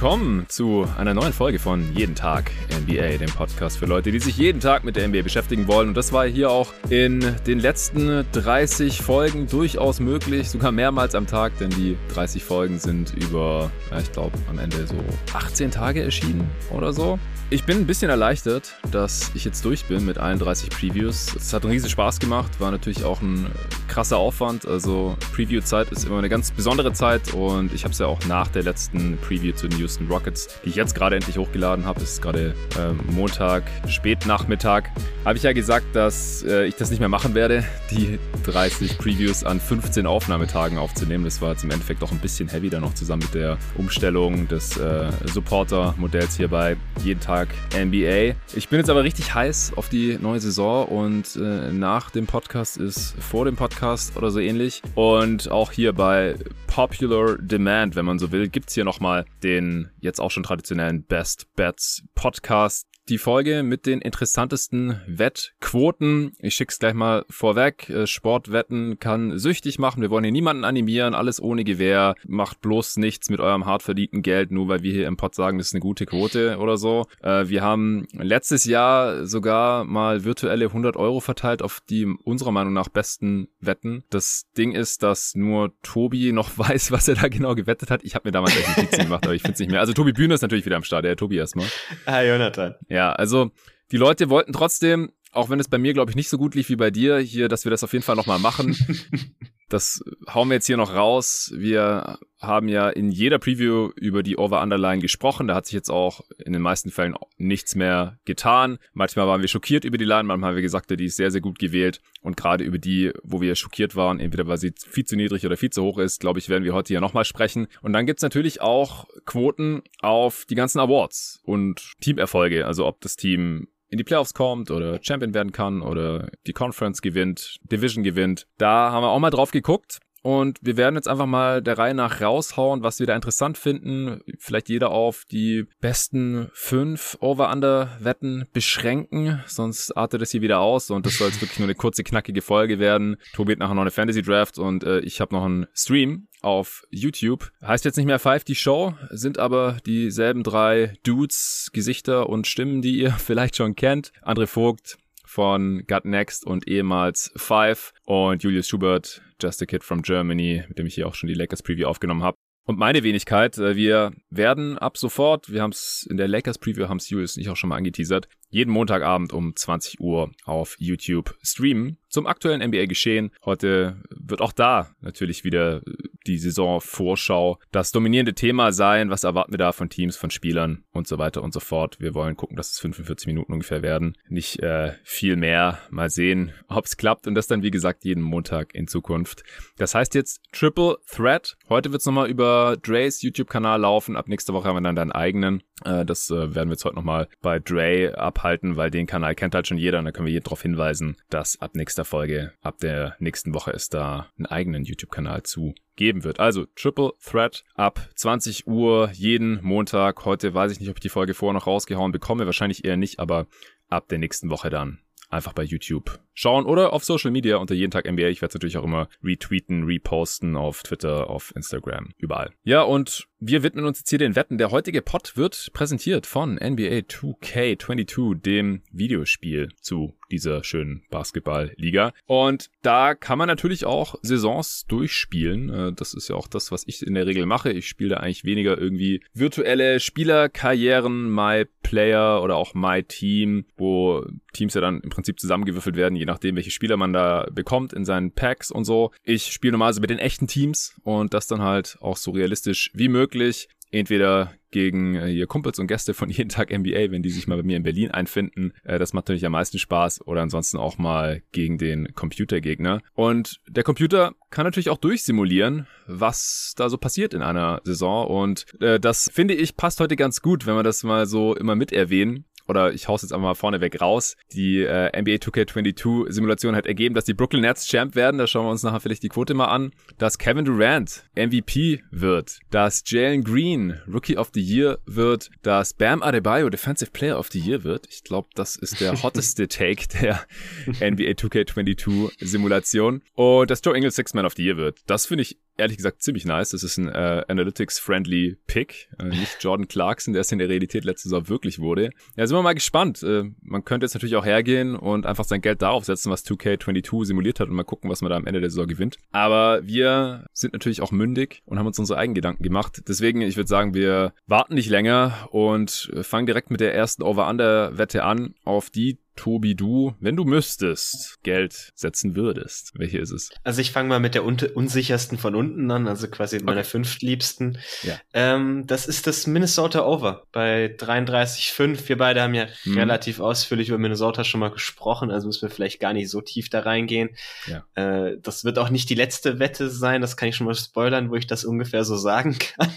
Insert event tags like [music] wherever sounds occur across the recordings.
willkommen zu einer neuen Folge von Jeden Tag NBA, dem Podcast für Leute, die sich jeden Tag mit der NBA beschäftigen wollen. Und das war hier auch in den letzten 30 Folgen durchaus möglich, sogar mehrmals am Tag, denn die 30 Folgen sind über, ich glaube, am Ende so 18 Tage erschienen oder so. Ich bin ein bisschen erleichtert, dass ich jetzt durch bin mit allen 30 Previews. Es hat einen riesen Spaß gemacht, war natürlich auch ein krasser Aufwand. Also Preview-Zeit ist immer eine ganz besondere Zeit und ich habe es ja auch nach der letzten Preview zu den Houston Rockets, die ich jetzt gerade endlich hochgeladen habe. Es ist gerade ähm, Montag, Spätnachmittag. Habe ich ja gesagt, dass äh, ich das nicht mehr machen werde, [laughs] die 30 Previews an 15 Aufnahmetagen aufzunehmen. Das war jetzt im Endeffekt auch ein bisschen heavy dann noch zusammen mit der Umstellung des äh, Supporter-Modells hier bei jeden Tag NBA. Ich bin jetzt aber richtig heiß auf die neue Saison und äh, nach dem Podcast ist vor dem Podcast oder so ähnlich. Und auch hier bei Popular Demand, wenn man so will, gibt es hier nochmal den jetzt auch schon traditionellen Best Bets Podcast die Folge mit den interessantesten Wettquoten. Ich schick's gleich mal vorweg. Äh, Sportwetten kann süchtig machen. Wir wollen hier niemanden animieren. Alles ohne Gewehr. Macht bloß nichts mit eurem hart verdienten Geld, nur weil wir hier im Pod sagen, das ist eine gute Quote oder so. Äh, wir haben letztes Jahr sogar mal virtuelle 100 Euro verteilt auf die unserer Meinung nach besten Wetten. Das Ding ist, dass nur Tobi noch [laughs] weiß, was er da genau gewettet hat. Ich habe mir damals echt Notizen gemacht, aber ich finde es nicht mehr. Also Tobi Bühne ist natürlich wieder am Start. Der Tobi erstmal. Ah, Jonathan. Ja, ja, also die Leute wollten trotzdem, auch wenn es bei mir, glaube ich, nicht so gut lief wie bei dir, hier, dass wir das auf jeden Fall nochmal machen. [laughs] das hauen wir jetzt hier noch raus. Wir haben ja in jeder Preview über die Over-Underline gesprochen. Da hat sich jetzt auch in den meisten Fällen nichts mehr getan. Manchmal waren wir schockiert über die Line, manchmal haben wir gesagt, die ist sehr, sehr gut gewählt. Und gerade über die, wo wir schockiert waren, entweder weil sie viel zu niedrig oder viel zu hoch ist, glaube ich, werden wir heute hier nochmal sprechen. Und dann gibt's natürlich auch Quoten auf die ganzen Awards und Teamerfolge. Also ob das Team in die Playoffs kommt oder Champion werden kann oder die Conference gewinnt, Division gewinnt. Da haben wir auch mal drauf geguckt. Und wir werden jetzt einfach mal der Reihe nach raushauen, was wir da interessant finden. Vielleicht jeder auf die besten fünf Over-Under-Wetten beschränken. Sonst artet es hier wieder aus und das soll jetzt wirklich nur eine kurze, knackige Folge werden. Tobi hat nachher noch eine Fantasy-Draft und äh, ich habe noch einen Stream auf YouTube. Heißt jetzt nicht mehr Five die Show, sind aber dieselben drei Dudes, Gesichter und Stimmen, die ihr [laughs] vielleicht schon kennt. André Vogt von Gut Next und ehemals Five und Julius Schubert, Just a Kid from Germany, mit dem ich hier auch schon die Lakers Preview aufgenommen habe. Und meine Wenigkeit, äh, wir werden ab sofort, wir haben es in der Lakers Preview, haben es Julius nicht auch schon mal angeteasert, jeden Montagabend um 20 Uhr auf YouTube streamen zum aktuellen NBA-Geschehen. Heute wird auch da natürlich wieder die Saisonvorschau das dominierende Thema sein. Was erwarten wir da von Teams, von Spielern und so weiter und so fort. Wir wollen gucken, dass es 45 Minuten ungefähr werden. Nicht äh, viel mehr. Mal sehen, [laughs] ob es klappt. Und das dann, wie gesagt, jeden Montag in Zukunft. Das heißt jetzt Triple Threat. Heute wird es nochmal über Dre's YouTube-Kanal laufen. Ab nächster Woche haben wir dann deinen eigenen. Äh, das äh, werden wir jetzt heute nochmal bei Dre abhalten, weil den Kanal kennt halt schon jeder und da können wir jeden darauf hinweisen, dass ab nächster Folge, ab der nächsten Woche es da einen eigenen YouTube-Kanal zu geben wird. Also Triple Threat ab 20 Uhr jeden Montag. Heute weiß ich nicht, ob ich die Folge vorher noch rausgehauen bekomme. Wahrscheinlich eher nicht, aber ab der nächsten Woche dann einfach bei YouTube schauen oder auf Social Media unter jeden Tag NBA. Ich werde es natürlich auch immer retweeten, reposten auf Twitter, auf Instagram, überall. Ja, und wir widmen uns jetzt hier den Wetten. Der heutige Pod wird präsentiert von NBA 2K22, dem Videospiel zu dieser schönen Basketballliga. Und da kann man natürlich auch Saisons durchspielen. Äh, das ist ja auch das, was ich in der Regel mache. Ich spiele da eigentlich weniger irgendwie virtuelle Spielerkarrieren, My Player oder auch My Team, wo Teams ja dann im Prinzip zusammengewürfelt werden, je nachdem, welche Spieler man da bekommt in seinen Packs und so. Ich spiele normalerweise mit den echten Teams und das dann halt auch so realistisch wie möglich. Entweder gegen äh, hier Kumpels und Gäste von jeden Tag NBA, wenn die sich mal bei mir in Berlin einfinden. Äh, das macht natürlich am meisten Spaß. Oder ansonsten auch mal gegen den Computergegner. Und der Computer kann natürlich auch durchsimulieren, was da so passiert in einer Saison. Und äh, das finde ich passt heute ganz gut, wenn wir das mal so immer mit erwähnen oder ich hau's jetzt einfach mal vorneweg raus. Die äh, NBA 2K22 Simulation hat ergeben, dass die Brooklyn Nets Champ werden. Da schauen wir uns nachher vielleicht die Quote mal an. Dass Kevin Durant MVP wird. Dass Jalen Green Rookie of the Year wird. Dass Bam Adebayo Defensive Player of the Year wird. Ich glaube, das ist der [laughs] hotteste Take der NBA 2K22 Simulation. Und dass Joe Ingles Six Man of the Year wird. Das finde ich ehrlich gesagt ziemlich nice. Das ist ein äh, Analytics-friendly Pick. Äh, nicht Jordan Clarkson, der es in der Realität letzte Saison wirklich wurde. Ja, sind wir mal gespannt. Äh, man könnte jetzt natürlich auch hergehen und einfach sein Geld darauf setzen, was 2K22 simuliert hat und mal gucken, was man da am Ende der Saison gewinnt. Aber wir sind natürlich auch mündig und haben uns unsere eigenen Gedanken gemacht. Deswegen, ich würde sagen, wir warten nicht länger und fangen direkt mit der ersten Over-Under-Wette an, auf die Tobi, du, wenn du müsstest, Geld setzen würdest, welche ist es? Also ich fange mal mit der un unsichersten von unten an, also quasi okay. meiner fünftliebsten. Ja. Ähm, das ist das Minnesota Over bei 33,5. Wir beide haben ja mhm. relativ ausführlich über Minnesota schon mal gesprochen, also müssen wir vielleicht gar nicht so tief da reingehen. Ja. Äh, das wird auch nicht die letzte Wette sein, das kann ich schon mal spoilern, wo ich das ungefähr so sagen [laughs] kann.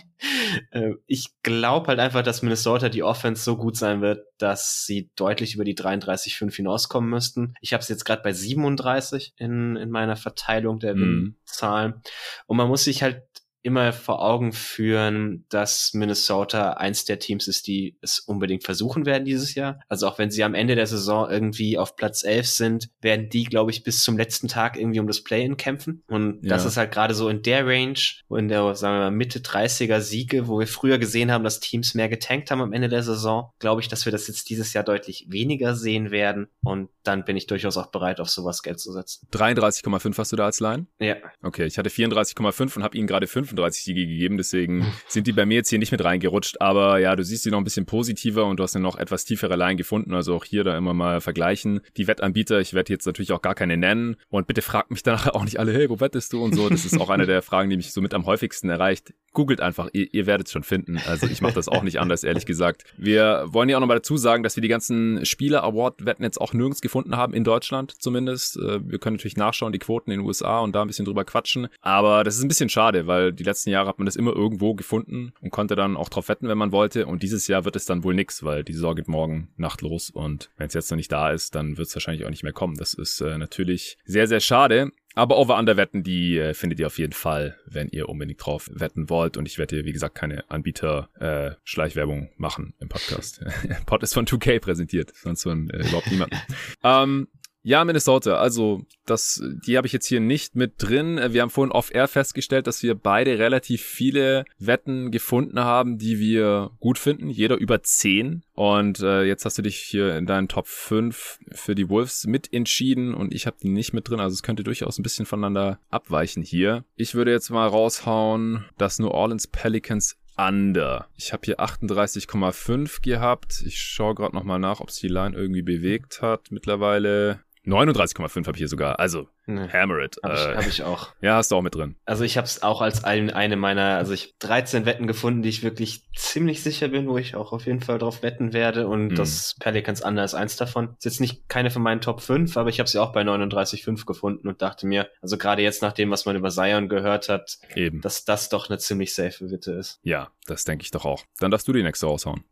Äh, ich glaube halt einfach, dass Minnesota die Offense so gut sein wird, dass sie deutlich über die 33,5 hinauskommen müssten. Ich habe es jetzt gerade bei 37 in, in meiner Verteilung der mhm. Zahlen. Und man muss sich halt immer vor Augen führen, dass Minnesota eins der Teams ist, die es unbedingt versuchen werden dieses Jahr. Also auch wenn sie am Ende der Saison irgendwie auf Platz 11 sind, werden die, glaube ich, bis zum letzten Tag irgendwie um das Play-in kämpfen. Und ja. das ist halt gerade so in der Range, in der, sagen wir mal, Mitte 30er Siege, wo wir früher gesehen haben, dass Teams mehr getankt haben am Ende der Saison, glaube ich, dass wir das jetzt dieses Jahr deutlich weniger sehen werden. Und dann bin ich durchaus auch bereit, auf sowas Geld zu setzen. 33,5 hast du da als Line? Ja. Okay, ich hatte 34,5 und habe ihnen gerade 5 35 Siege gegeben, deswegen [laughs] sind die bei mir jetzt hier nicht mit reingerutscht. Aber ja, du siehst sie noch ein bisschen positiver und du hast ja noch etwas tiefere Line gefunden. Also auch hier da immer mal vergleichen. Die Wettanbieter, ich werde jetzt natürlich auch gar keine nennen. Und bitte fragt mich danach auch nicht alle, hey, wo wettest du und so. Das ist auch eine der Fragen, die mich so mit am häufigsten erreicht. Googelt einfach, ihr, ihr werdet es schon finden. Also ich mache das auch nicht anders, ehrlich gesagt. Wir wollen ja auch nochmal dazu sagen, dass wir die ganzen Spieler-Award-Wetten jetzt auch nirgends gefunden haben, in Deutschland zumindest. Äh, wir können natürlich nachschauen, die Quoten in den USA und da ein bisschen drüber quatschen. Aber das ist ein bisschen schade, weil die letzten Jahre hat man das immer irgendwo gefunden und konnte dann auch drauf wetten, wenn man wollte. Und dieses Jahr wird es dann wohl nix, weil die Saison geht morgen Nacht los. Und wenn es jetzt noch nicht da ist, dann wird es wahrscheinlich auch nicht mehr kommen. Das ist äh, natürlich sehr, sehr schade. Aber Over-Under-Wetten, die äh, findet ihr auf jeden Fall, wenn ihr unbedingt drauf wetten wollt. Und ich werde hier, wie gesagt, keine Anbieter-Schleichwerbung äh, machen im Podcast. [laughs] Pod ist von 2K präsentiert, sonst von äh, überhaupt niemand. [laughs] ähm, ja, Minnesota. Also, das, die habe ich jetzt hier nicht mit drin. Wir haben vorhin off-air festgestellt, dass wir beide relativ viele Wetten gefunden haben, die wir gut finden. Jeder über zehn. Und äh, jetzt hast du dich hier in deinen Top 5 für die Wolves mit entschieden und ich habe die nicht mit drin. Also es könnte durchaus ein bisschen voneinander abweichen hier. Ich würde jetzt mal raushauen, dass New Orleans Pelicans under. Ich habe hier 38,5 gehabt. Ich schaue gerade nochmal nach, ob sich die Line irgendwie bewegt hat. Mittlerweile 39,5 habe ich hier sogar. Also Nee. Hammer it. Habe ich, äh, hab ich auch. [laughs] Ja, hast du auch mit drin. Also ich habe es auch als ein, eine meiner, also ich habe 13 Wetten gefunden, die ich wirklich ziemlich sicher bin, wo ich auch auf jeden Fall drauf wetten werde und mhm. das Pelicans Under ist eins davon. Ist jetzt nicht keine von meinen Top 5, aber ich habe sie auch bei 39,5 gefunden und dachte mir, also gerade jetzt nach dem, was man über Zion gehört hat, Eben. dass das doch eine ziemlich safe Wette ist. Ja, das denke ich doch auch. Dann darfst du die nächste raushauen.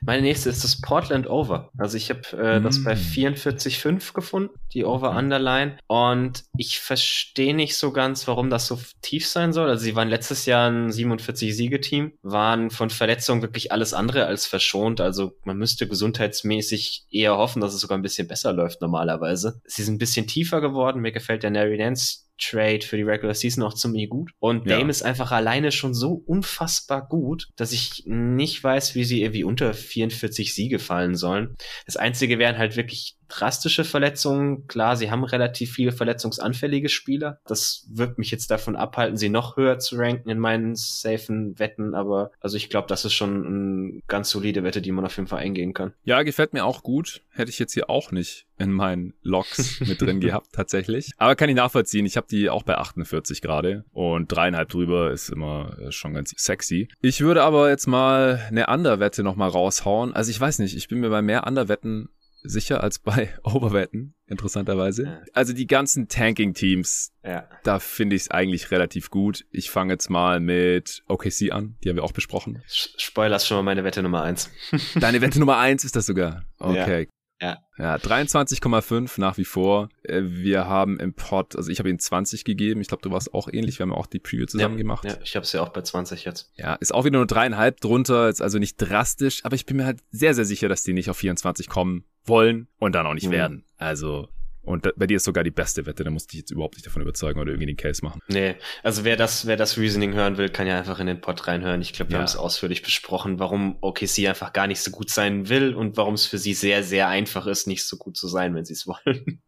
Meine nächste ist das Portland Over. Also ich habe äh, mm. das bei 44,5 gefunden, die Over-Underline und und ich verstehe nicht so ganz, warum das so tief sein soll. Also sie waren letztes Jahr ein 47-Siege-Team, waren von Verletzungen wirklich alles andere als verschont. Also man müsste gesundheitsmäßig eher hoffen, dass es sogar ein bisschen besser läuft normalerweise. Sie sind ein bisschen tiefer geworden. Mir gefällt der Nary Nance Trade für die Regular Season auch ziemlich gut. Und Dame ja. ist einfach alleine schon so unfassbar gut, dass ich nicht weiß, wie sie irgendwie unter 44 Siege fallen sollen. Das Einzige wären halt wirklich drastische Verletzungen. Klar, sie haben relativ viele verletzungsanfällige Spieler. Das wird mich jetzt davon abhalten, sie noch höher zu ranken in meinen safen Wetten. Aber also ich glaube, das ist schon eine ganz solide Wette, die man auf jeden Fall eingehen kann. Ja, gefällt mir auch gut. Hätte ich jetzt hier auch nicht in meinen Logs mit drin [laughs] gehabt, tatsächlich. Aber kann ich nachvollziehen. Ich habe die auch bei 48 gerade und dreieinhalb drüber ist immer äh, schon ganz sexy. Ich würde aber jetzt mal eine Underwette nochmal raushauen. Also ich weiß nicht, ich bin mir bei mehr Underwetten sicher als bei [laughs] Overwetten, interessanterweise. Ja. Also die ganzen Tanking-Teams, ja. da finde ich es eigentlich relativ gut. Ich fange jetzt mal mit OKC an, die haben wir auch besprochen. Spoilers schon mal meine Wette Nummer eins. Deine Wette Nummer eins ist das sogar. Okay, ja. Ja, 23,5 nach wie vor. Äh, wir haben im Pod, also ich habe ihn 20 gegeben. Ich glaube, du warst auch ähnlich. Wir haben auch die Preview zusammen ja, gemacht. Ja, ich habe es ja auch bei 20 jetzt. Ja, ist auch wieder nur dreieinhalb drunter. Ist also nicht drastisch, aber ich bin mir halt sehr, sehr sicher, dass die nicht auf 24 kommen wollen und dann auch nicht mhm. werden. Also Und bei dir ist sogar die beste Wette, da musst du dich jetzt überhaupt nicht davon überzeugen oder irgendwie den Case machen. Nee, also wer das, wer das Reasoning hören will, kann ja einfach in den Pod reinhören. Ich glaube, wir ja. haben es ausführlich besprochen, warum OKC einfach gar nicht so gut sein will und warum es für sie sehr, sehr einfach ist, nicht so gut zu sein, wenn sie es [laughs] wollen.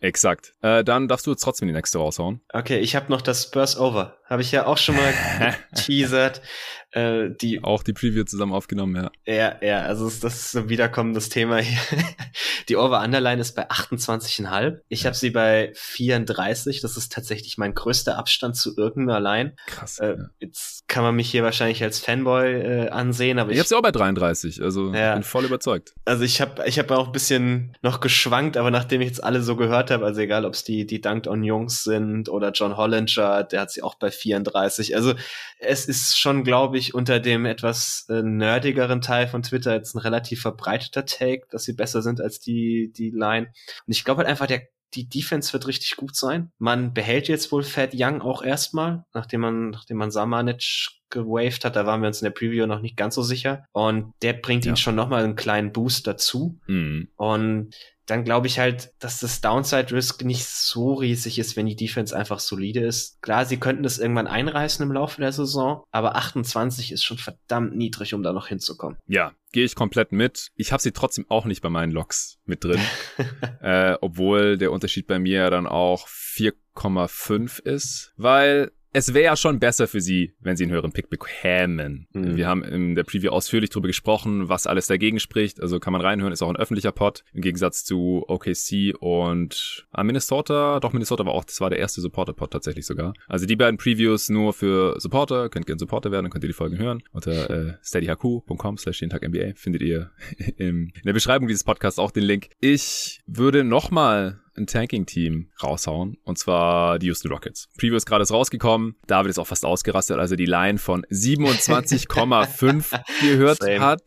Exakt. Äh, dann darfst du jetzt trotzdem die nächste raushauen. Okay, ich habe noch das Spurs Over. Habe ich ja auch schon mal [laughs] geteasert. Äh, die, auch die Preview zusammen aufgenommen, ja. Ja, ja, also das ist ein wiederkommendes Thema hier. [laughs] die Over-Underline ist bei 28,5. Ich ja. habe sie bei 34. Das ist tatsächlich mein größter Abstand zu irgendeiner Line. Krass. Äh, ja. Jetzt kann man mich hier wahrscheinlich als Fanboy äh, ansehen, aber ich, ich habe sie auch bei 33. Also ja. bin voll überzeugt. Also ich habe ich hab auch ein bisschen noch geschwankt, aber nachdem ich jetzt alle so gehört habe, also egal, ob es die die Dunked on Jungs sind oder John Hollinger, der hat sie auch bei 34. Also es ist schon, glaube ich, unter dem etwas äh, nerdigeren Teil von Twitter jetzt ein relativ verbreiteter Take, dass sie besser sind als die, die Line. Und ich glaube halt einfach, der, die Defense wird richtig gut sein. Man behält jetzt wohl Fat Young auch erstmal, nachdem man, nachdem man Samanic gewaved hat, da waren wir uns in der Preview noch nicht ganz so sicher. Und der bringt ja. ihn schon nochmal einen kleinen Boost dazu. Mhm. Und dann glaube ich halt, dass das Downside Risk nicht so riesig ist, wenn die Defense einfach solide ist. Klar, sie könnten das irgendwann einreißen im Laufe der Saison, aber 28 ist schon verdammt niedrig, um da noch hinzukommen. Ja, gehe ich komplett mit. Ich habe sie trotzdem auch nicht bei meinen Loks mit drin, [laughs] äh, obwohl der Unterschied bei mir dann auch 4,5 ist, weil es wäre ja schon besser für sie, wenn sie einen höheren Pick bekämen. Mhm. Wir haben in der Preview ausführlich darüber gesprochen, was alles dagegen spricht. Also kann man reinhören, ist auch ein öffentlicher Pod. Im Gegensatz zu OKC und ah, Minnesota. Doch, Minnesota war auch, das war der erste Supporter-Pod tatsächlich sogar. Also die beiden Previews nur für Supporter. Könnt gerne Supporter werden, dann könnt ihr die Folgen hören. Unter äh, steadyhq.com slash jeden Tag NBA findet ihr [laughs] in der Beschreibung dieses Podcasts auch den Link. Ich würde nochmal ein Tanking-Team raushauen, und zwar die Houston Rockets. Preview ist gerade rausgekommen, David ist auch fast ausgerastet, also die Line von [laughs] 27,5 gehört Same. hat.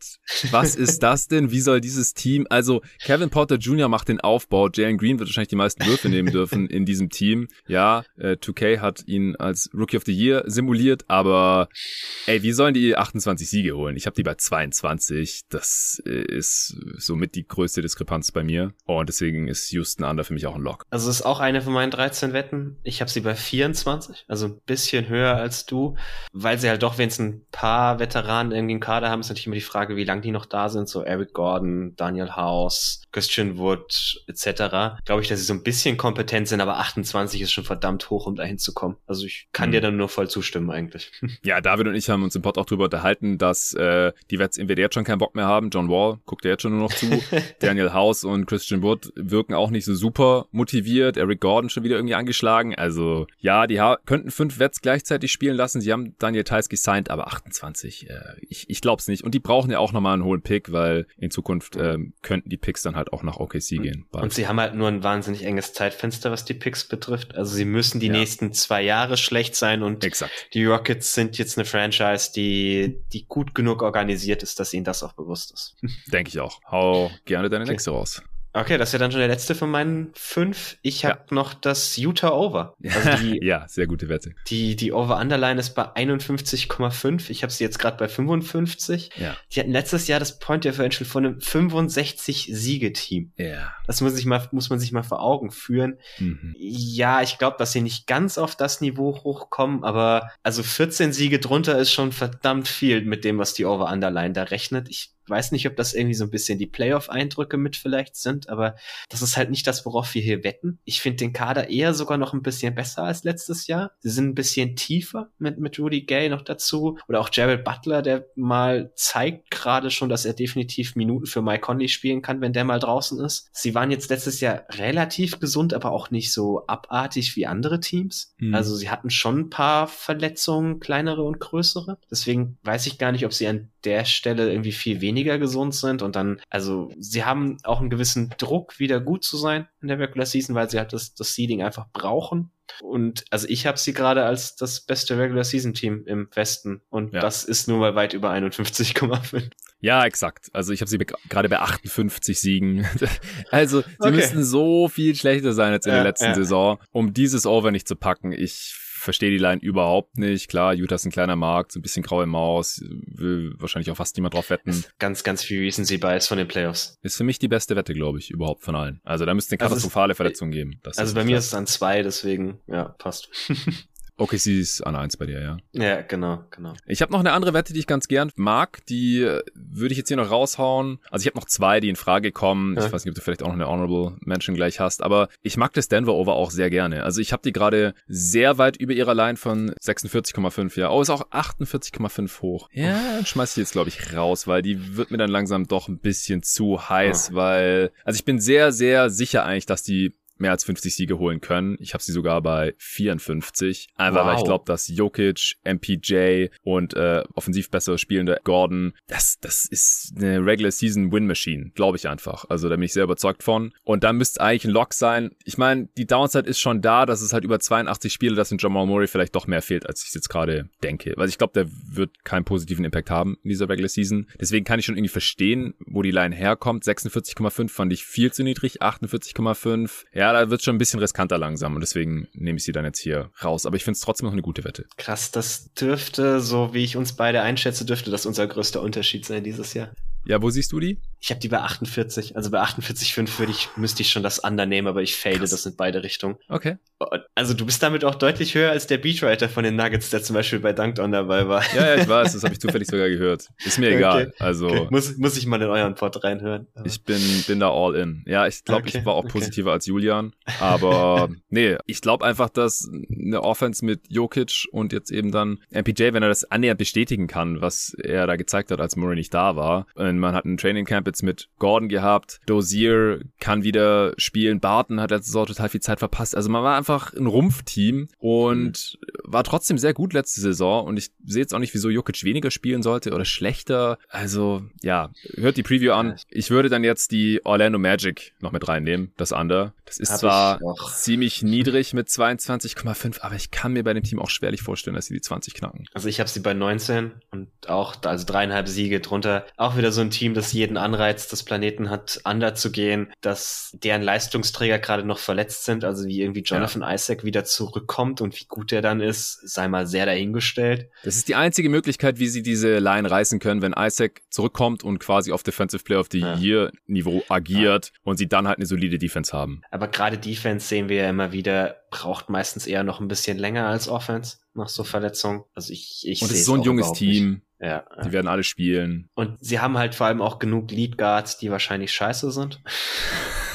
Was ist das denn? Wie soll dieses Team, also Kevin Porter Jr. macht den Aufbau, Jalen Green wird wahrscheinlich die meisten Würfe nehmen dürfen in diesem Team. Ja, äh, 2K hat ihn als Rookie of the Year simuliert, aber ey, wie sollen die 28 Siege holen? Ich habe die bei 22, das äh, ist somit die größte Diskrepanz bei mir und deswegen ist Houston under für mich auch ein Lock. Also ist auch eine von meinen 13 Wetten. Ich habe sie bei 24, also ein bisschen höher als du, weil sie halt doch, wenn es ein paar Veteranen irgendwie im Kader haben, ist natürlich immer die Frage, wie lange die noch da sind. So Eric Gordon, Daniel House, Christian Wood etc. Glaube ich, dass sie so ein bisschen kompetent sind, aber 28 ist schon verdammt hoch, um da hinzukommen. Also ich kann mhm. dir dann nur voll zustimmen eigentlich. [laughs] Ja, David und ich haben uns im Pod auch drüber unterhalten, dass äh, die Wets entweder jetzt schon keinen Bock mehr haben. John Wall guckt ja jetzt schon nur noch zu. [laughs] Daniel House und Christian Wood wirken auch nicht so super super motiviert. Eric Gordon schon wieder irgendwie angeschlagen. Also ja, die könnten fünf Wets gleichzeitig spielen lassen. Sie haben Daniel Theiss gesigned, aber 28, äh, ich, ich glaube es nicht. Und die brauchen ja auch nochmal einen hohen Pick, weil in Zukunft äh, könnten die Picks dann halt auch nach OKC gehen. Bald. Und sie haben halt nur ein wahnsinnig enges Zeitfenster, was die Picks betrifft. Also sie müssen die ja. nächsten zwei Jahre schlecht sein und Exakt. die Rockets sind jetzt eine Franchise, die, die gut genug organisiert ist, dass ihnen das auch bewusst ist. Denke ich auch. Hau gerne deine okay. nächste raus. Okay, das ist ja dann schon der letzte von meinen fünf. Ich habe ja. noch das Utah Over. Also die, [laughs] ja, sehr gute Werte. Die, die Over-Underline ist bei 51,5. Ich habe sie jetzt gerade bei 55. Ja. Die hatten letztes Jahr das Point Differential von einem 65-Siege-Team. Ja. Das muss, ich mal, muss man sich mal vor Augen führen. Mhm. Ja, ich glaube, dass sie nicht ganz auf das Niveau hochkommen, aber also 14 Siege drunter ist schon verdammt viel mit dem, was die Over-Underline da rechnet. Ich weiß nicht, ob das irgendwie so ein bisschen die Playoff-Eindrücke mit vielleicht sind, aber das ist halt nicht das, worauf wir hier wetten. Ich finde den Kader eher sogar noch ein bisschen besser als letztes Jahr. Sie sind ein bisschen tiefer mit, mit Rudy Gay noch dazu oder auch Jared Butler, der mal zeigt gerade schon, dass er definitiv Minuten für Mike Conley spielen kann, wenn der mal draußen ist. Sie waren jetzt letztes Jahr relativ gesund, aber auch nicht so abartig wie andere Teams. Mhm. Also sie hatten schon ein paar Verletzungen, kleinere und größere. Deswegen weiß ich gar nicht, ob sie an der Stelle irgendwie viel weniger gesund sind und dann, also sie haben auch einen gewissen Druck, wieder gut zu sein in der Regular Season, weil sie halt das, das Seeding einfach brauchen. Und also ich habe sie gerade als das beste Regular Season Team im Westen und ja. das ist nur mal weit über 51,5. Ja, exakt. Also ich habe sie gerade bei 58 Siegen. [laughs] also sie okay. müssten so viel schlechter sein als in ja, der letzten ja. Saison, um dieses Over nicht zu packen. Ich verstehe die Line überhaupt nicht. Klar, Utah ist ein kleiner Markt, so ein bisschen graue Maus, will wahrscheinlich auch fast niemand drauf wetten. Ganz, ganz viel Recency Bias von den Playoffs. Ist für mich die beste Wette, glaube ich, überhaupt von allen. Also da müsste eine katastrophale also Verletzung geben. Das also bei mir ist es an zwei, deswegen, ja, passt. [laughs] Okay, sie ist an eins bei dir, ja. Ja, genau, genau. Ich habe noch eine andere Wette, die ich ganz gern mag. Die äh, würde ich jetzt hier noch raushauen. Also ich habe noch zwei, die in Frage kommen. Ja. Ich weiß nicht, ob du vielleicht auch noch eine Honorable Mention gleich hast, aber ich mag das Denver Over auch sehr gerne. Also ich habe die gerade sehr weit über ihrer Line von 46,5, ja. Oh, ist auch 48,5 hoch. Ja, dann schmeiß ich jetzt, glaube ich, raus, weil die wird mir dann langsam doch ein bisschen zu heiß, ja. weil, also ich bin sehr, sehr sicher eigentlich, dass die mehr als 50 Siege holen können. Ich habe sie sogar bei 54. Einfach wow. weil ich glaube, dass Jokic, MPJ und äh, offensiv besser spielende Gordon, das, das ist eine Regular Season Win Machine, glaube ich einfach. Also da bin ich sehr überzeugt von. Und da müsste eigentlich ein Lock sein. Ich meine, die Downside ist schon da, dass es halt über 82 Spiele, dass in Jamal Murray vielleicht doch mehr fehlt, als ich jetzt gerade denke. Weil ich glaube, der wird keinen positiven Impact haben in dieser Regular Season. Deswegen kann ich schon irgendwie verstehen, wo die Line herkommt. 46,5 fand ich viel zu niedrig, 48,5. Ja, ja, da wird schon ein bisschen riskanter langsam und deswegen nehme ich sie dann jetzt hier raus. Aber ich finde es trotzdem noch eine gute Wette. Krass, das dürfte, so wie ich uns beide einschätze, dürfte das unser größter Unterschied sein dieses Jahr. Ja, wo siehst du die? Ich habe die bei 48. Also bei 48,5 würde ich, müsste ich schon das Under nehmen, aber ich fade Krass. das in beide Richtungen. Okay. Also du bist damit auch deutlich höher als der Beatwriter von den Nuggets, der zum Beispiel bei Dunked On dabei war. Ja, ja, ich weiß, das habe ich [laughs] zufällig sogar gehört. Ist mir egal. Okay. Also okay. Muss, muss ich mal in euren Pod reinhören. Ich bin, bin da all in. Ja, ich glaube, okay. ich war auch positiver als Julian. Aber [laughs] nee, ich glaube einfach, dass eine Offense mit Jokic und jetzt eben dann MPJ, wenn er das annähernd bestätigen kann, was er da gezeigt hat, als Murray nicht da war. Und man hat ein Training Camp jetzt mit Gordon gehabt. Dozier kann wieder spielen. Barton hat letzte Saison total viel Zeit verpasst. Also man war einfach ein Rumpfteam und mhm. War trotzdem sehr gut letzte Saison. Und ich sehe jetzt auch nicht, wieso Jokic weniger spielen sollte oder schlechter. Also ja, hört die Preview an. Ich würde dann jetzt die Orlando Magic noch mit reinnehmen, das Under. Das ist Hab zwar ziemlich niedrig mit 22,5, aber ich kann mir bei dem Team auch schwerlich vorstellen, dass sie die 20 knacken. Also ich habe sie bei 19 und auch, also dreieinhalb Siege drunter. Auch wieder so ein Team, das jeden Anreiz des Planeten hat, under zu gehen, dass deren Leistungsträger gerade noch verletzt sind, also wie irgendwie Jonathan ja. Isaac wieder zurückkommt und wie gut er dann ist, sei mal sehr dahingestellt. Das ist die einzige Möglichkeit, wie sie diese Line reißen können, wenn Isaac zurückkommt und quasi auf Defensive Player of the ja. Year Niveau agiert ja. und sie dann halt eine solide Defense haben. Aber gerade Defense sehen wir ja immer wieder, braucht meistens eher noch ein bisschen länger als Offense nach so Verletzungen. Also ich, ich Und es ist so ein junges Team. Nicht. Ja. Die werden alle spielen. Und sie haben halt vor allem auch genug Lead Guards, die wahrscheinlich scheiße sind. [laughs]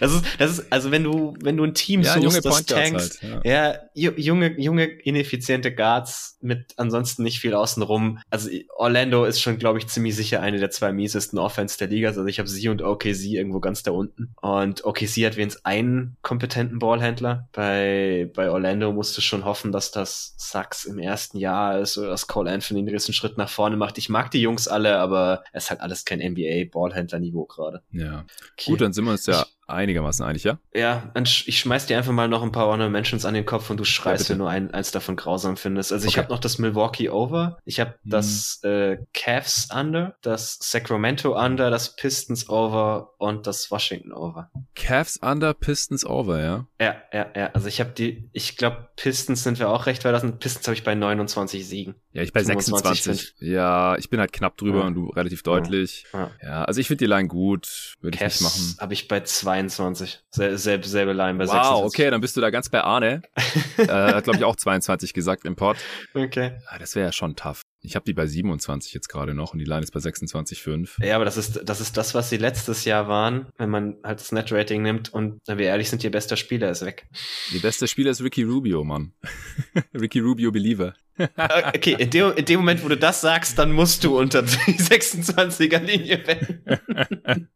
Das ist, das ist, also wenn du, wenn du ein Team ja, suchst, das Tanks, halt, ja. ja. junge, junge, ineffiziente Guards mit ansonsten nicht viel außenrum. Also Orlando ist schon, glaube ich, ziemlich sicher eine der zwei miesesten Offense der Liga. Also ich habe sie und OKC irgendwo ganz da unten. Und OKC hat wenigstens einen kompetenten Ballhändler. Bei, bei Orlando musst du schon hoffen, dass das Sachs im ersten Jahr ist oder dass Cole Anthony einen riesen Schritt nach vorne macht. Ich mag die Jungs alle, aber es ist halt alles kein NBA-Ballhändler-Niveau gerade. Ja. Okay. Gut, dann sind wir uns ja einigermaßen einig, ja? Ja, ich schmeiß dir einfach mal noch ein paar Honor Mentions an den Kopf und du schreist, ja, wenn du ein, eins davon grausam findest. Also okay. ich habe noch das Milwaukee Over, ich habe mhm. das äh, Cavs Under, das Sacramento Under, das Pistons Over und das Washington Over. Cavs Under, Pistons Over, ja? Ja, ja, ja. Also ich habe die, ich glaube Pistons sind wir auch recht weit aus. Pistons habe ich bei 29 Siegen. Ja, ich bei 26. 5. Ja, ich bin halt knapp drüber ja. und du relativ deutlich. Ja, ja also ich finde die Line gut, würde ich nicht machen. habe ich bei 22. Sel selbe, selbe Line bei wow, 26. Wow, okay, dann bist du da ganz bei Arne. [laughs] äh, hat, glaube ich, auch 22 gesagt im Pod. Okay. Ja, das wäre ja schon tough. Ich habe die bei 27 jetzt gerade noch und die Line ist bei 26,5. Ja, aber das ist, das ist das, was sie letztes Jahr waren, wenn man halt das Net-Rating nimmt und, wenn wir ehrlich sind, ihr bester Spieler ist weg. Ihr bester Spieler ist Ricky Rubio, Mann. [laughs] Ricky Rubio Believer. Ah, okay, in dem, in dem Moment, wo du das sagst, dann musst du unter die 26er Linie wetten. [laughs]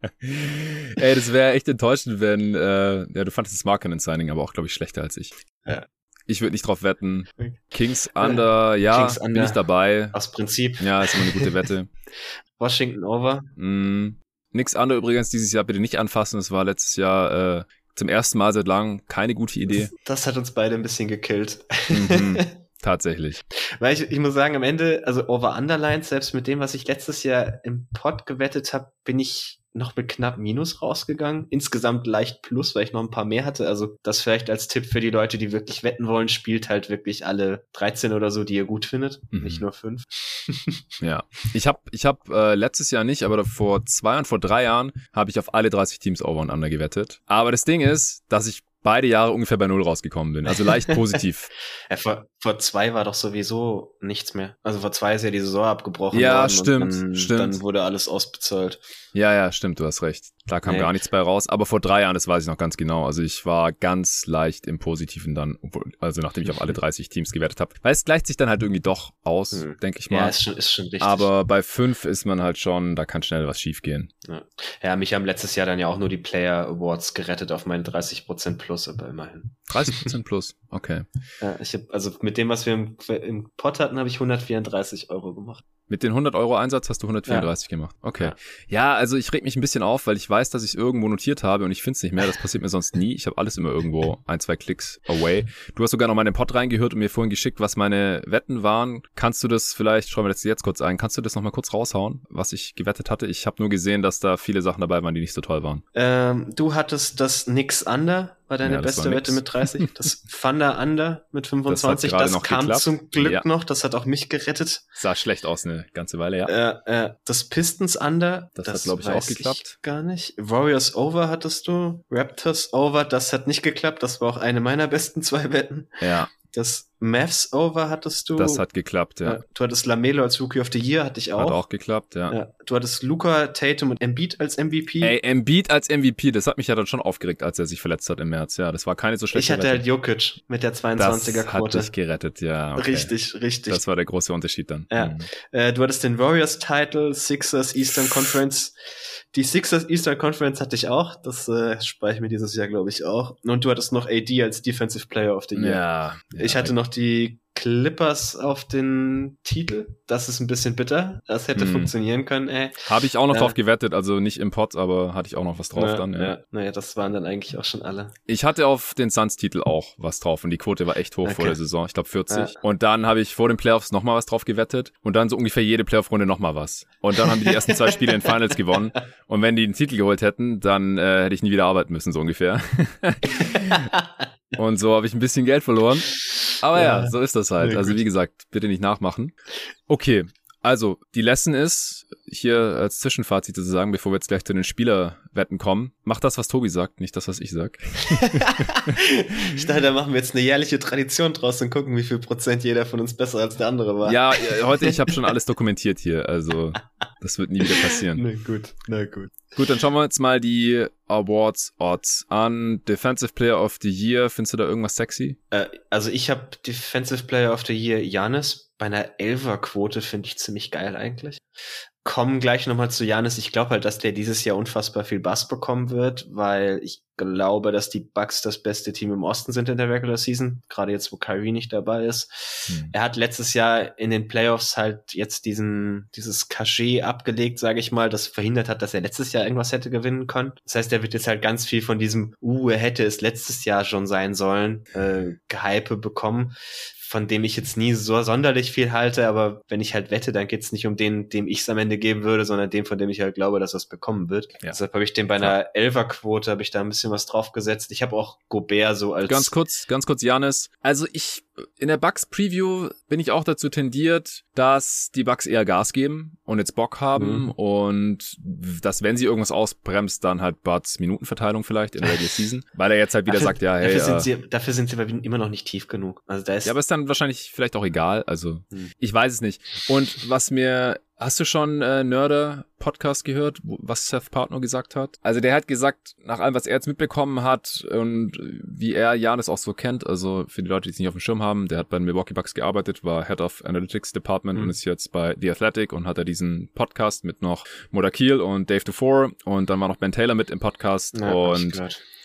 Ey, das wäre echt enttäuschend, wenn, äh, ja, du fandest das Marketing-Signing aber auch, glaube ich, schlechter als ich. Ja. Ich würde nicht drauf wetten. Kings Under, ja, Kings Under, bin ich dabei. Aus Prinzip. Ja, ist immer eine gute Wette. [laughs] Washington Over. Mm, nix Under übrigens dieses Jahr bitte nicht anfassen. Das war letztes Jahr äh, zum ersten Mal seit langem keine gute Idee. Das, das hat uns beide ein bisschen gekillt. Mhm. [laughs] Tatsächlich. Weil ich, ich muss sagen, am Ende, also Over Underlines, selbst mit dem, was ich letztes Jahr im Pod gewettet habe, bin ich noch mit knapp Minus rausgegangen. Insgesamt leicht Plus, weil ich noch ein paar mehr hatte. Also das vielleicht als Tipp für die Leute, die wirklich wetten wollen, spielt halt wirklich alle 13 oder so, die ihr gut findet, mhm. nicht nur fünf. [laughs] ja, ich habe ich hab, äh, letztes Jahr nicht, aber vor zwei und vor drei Jahren habe ich auf alle 30 Teams Over und Under gewettet. Aber das Ding ist, dass ich beide Jahre ungefähr bei Null rausgekommen bin. Also leicht positiv. [laughs] ja, vor, vor zwei war doch sowieso nichts mehr. Also vor zwei ist ja die Saison abgebrochen ja, worden. stimmt, dann, stimmt. Dann wurde alles ausbezahlt. Ja, ja, stimmt, du hast recht. Da kam nee. gar nichts bei raus. Aber vor drei Jahren, das weiß ich noch ganz genau. Also ich war ganz leicht im Positiven dann, also nachdem ich auf alle 30 Teams gewertet habe. Weil es gleicht sich dann halt irgendwie doch aus, hm. denke ich mal. Ja, ist schon, ist schon richtig. Aber bei fünf ist man halt schon, da kann schnell was schiefgehen. Ja. ja, mich haben letztes Jahr dann ja auch nur die Player Awards gerettet auf meinen 30% plus, aber immerhin. 30% plus, okay. Ja, ich hab, also mit dem, was wir im, im Pot hatten, habe ich 134 Euro gemacht. Mit den 100 Euro Einsatz hast du 134 ja. gemacht. Okay. Ja. ja. also ich reg mich ein bisschen auf, weil ich weiß, dass ich irgendwo notiert habe und ich finde es nicht mehr. Das passiert mir sonst nie. Ich habe alles immer irgendwo ein, zwei Klicks away. Du hast sogar noch mal in den Pod reingehört und mir vorhin geschickt, was meine Wetten waren. Kannst du das vielleicht, schauen wir das jetzt kurz ein, kannst du das noch mal kurz raushauen, was ich gewettet hatte? Ich habe nur gesehen, dass da viele Sachen dabei waren, die nicht so toll waren. Ähm, du hattest das Nix Under war deine ja, beste war Wette mit 30. [laughs] Das Thunder Under mit 25, das, das kam geklappt. zum Glück ja. noch, das hat auch mich gerettet. Sah schlecht aus eine ganze Weile, ja. Äh, äh, das Pistons Under, das, das hat glaube ich auch geklappt. Ich gar nicht. Warriors Over hattest du, Raptors Over, das hat nicht geklappt, das war auch eine meiner besten zwei Wetten. Ja. Das Mavs Over hattest du. Das hat geklappt, ja. Du hattest Lamelo als Rookie of the Year, hatte ich auch. Hat auch geklappt, ja. ja. Du hattest Luca, Tatum und Embiid als MVP. Ey, Embiid als MVP, das hat mich ja dann schon aufgeregt, als er sich verletzt hat im März. Ja, das war keine so schlechte Ich hatte halt Jokic mit der 22er Quote. Das hat dich gerettet, ja. Okay. Richtig, richtig. Das war der große Unterschied dann. Ja. Mhm. Äh, du hattest den Warriors Title, Sixers Eastern Conference. Die Sixers Eastern Conference hatte ich auch. Das äh, spare ich mir dieses Jahr, glaube ich, auch. Und du hattest noch AD als Defensive Player of the Year. Ja. ja ich hatte noch die Clippers auf den Titel. Das ist ein bisschen bitter. Das hätte hm. funktionieren können, ey. Habe ich auch noch äh, drauf gewettet, also nicht im Pot, aber hatte ich auch noch was drauf na, dann. Ja. ja. Naja, das waren dann eigentlich auch schon alle. Ich hatte auf den Suns-Titel auch was drauf und die Quote war echt hoch okay. vor der Saison. Ich glaube 40. Ja. Und dann habe ich vor den Playoffs nochmal was drauf gewettet und dann so ungefähr jede Playoff-Runde nochmal was. Und dann haben die die ersten zwei Spiele in Finals gewonnen. [laughs] Und wenn die den Titel geholt hätten, dann äh, hätte ich nie wieder arbeiten müssen, so ungefähr. [laughs] und so habe ich ein bisschen Geld verloren. Aber ja, ja so ist das halt. also wie gesagt, bitte nicht nachmachen. Okay, also die Lesson ist, hier als Zwischenfazit zu sagen, bevor wir jetzt gleich zu den Spielerwetten kommen, mach das, was Tobi sagt, nicht das, was ich sag. ich dachte, da machen wir jetzt eine jährliche Tradition draus und gucken, wie viel Prozent jeder von uns besser als der andere war. Ja, heute, ich habe schon alles dokumentiert hier, also das wird nie wieder passieren. Na gut, na gut. Gut, dann schauen wir uns mal die Awards Odds an. Defensive Player of the Year, findest du da irgendwas sexy? Äh, also ich habe Defensive Player of the Year Janis bei einer Elfer-Quote finde ich ziemlich geil eigentlich kommen gleich nochmal zu Janis. Ich glaube halt, dass der dieses Jahr unfassbar viel Bass bekommen wird, weil ich glaube, dass die Bucks das beste Team im Osten sind in der Regular Season. Gerade jetzt, wo Kyrie nicht dabei ist. Hm. Er hat letztes Jahr in den Playoffs halt jetzt diesen, dieses Cachet abgelegt, sage ich mal, das verhindert hat, dass er letztes Jahr irgendwas hätte gewinnen können. Das heißt, er wird jetzt halt ganz viel von diesem, uh, er hätte es letztes Jahr schon sein sollen, äh, Gehype bekommen von dem ich jetzt nie so sonderlich viel halte, aber wenn ich halt wette, dann geht's nicht um den, dem ich es am Ende geben würde, sondern dem, von dem ich halt glaube, dass es bekommen wird. Ja. Deshalb habe ich den bei einer Elferquote, habe ich da ein bisschen was draufgesetzt. Ich habe auch Gobert so als. Ganz kurz, ganz kurz, Janis. Also ich in der Bugs Preview bin ich auch dazu tendiert, dass die Bugs eher Gas geben und jetzt Bock haben mhm. und dass wenn sie irgendwas ausbremst, dann halt Buds Minutenverteilung vielleicht in der Regular Season, [laughs] weil er jetzt halt wieder dafür, sagt, ja, hey, dafür sind äh, sie dafür sind sie immer noch nicht tief genug. Also da ist Ja, aber ist dann wahrscheinlich vielleicht auch egal, also mhm. ich weiß es nicht. Und was mir Hast du schon äh, Nörder Podcast gehört, was Seth Partner gesagt hat? Also der hat gesagt, nach allem, was er jetzt mitbekommen hat und wie er Janis auch so kennt, also für die Leute, die es nicht auf dem Schirm haben, der hat bei den Milwaukee Bucks gearbeitet, war Head of Analytics Department mhm. und ist jetzt bei The Athletic und hat er diesen Podcast mit noch Modakil und Dave DeFore und dann war noch Ben Taylor mit im Podcast ja, und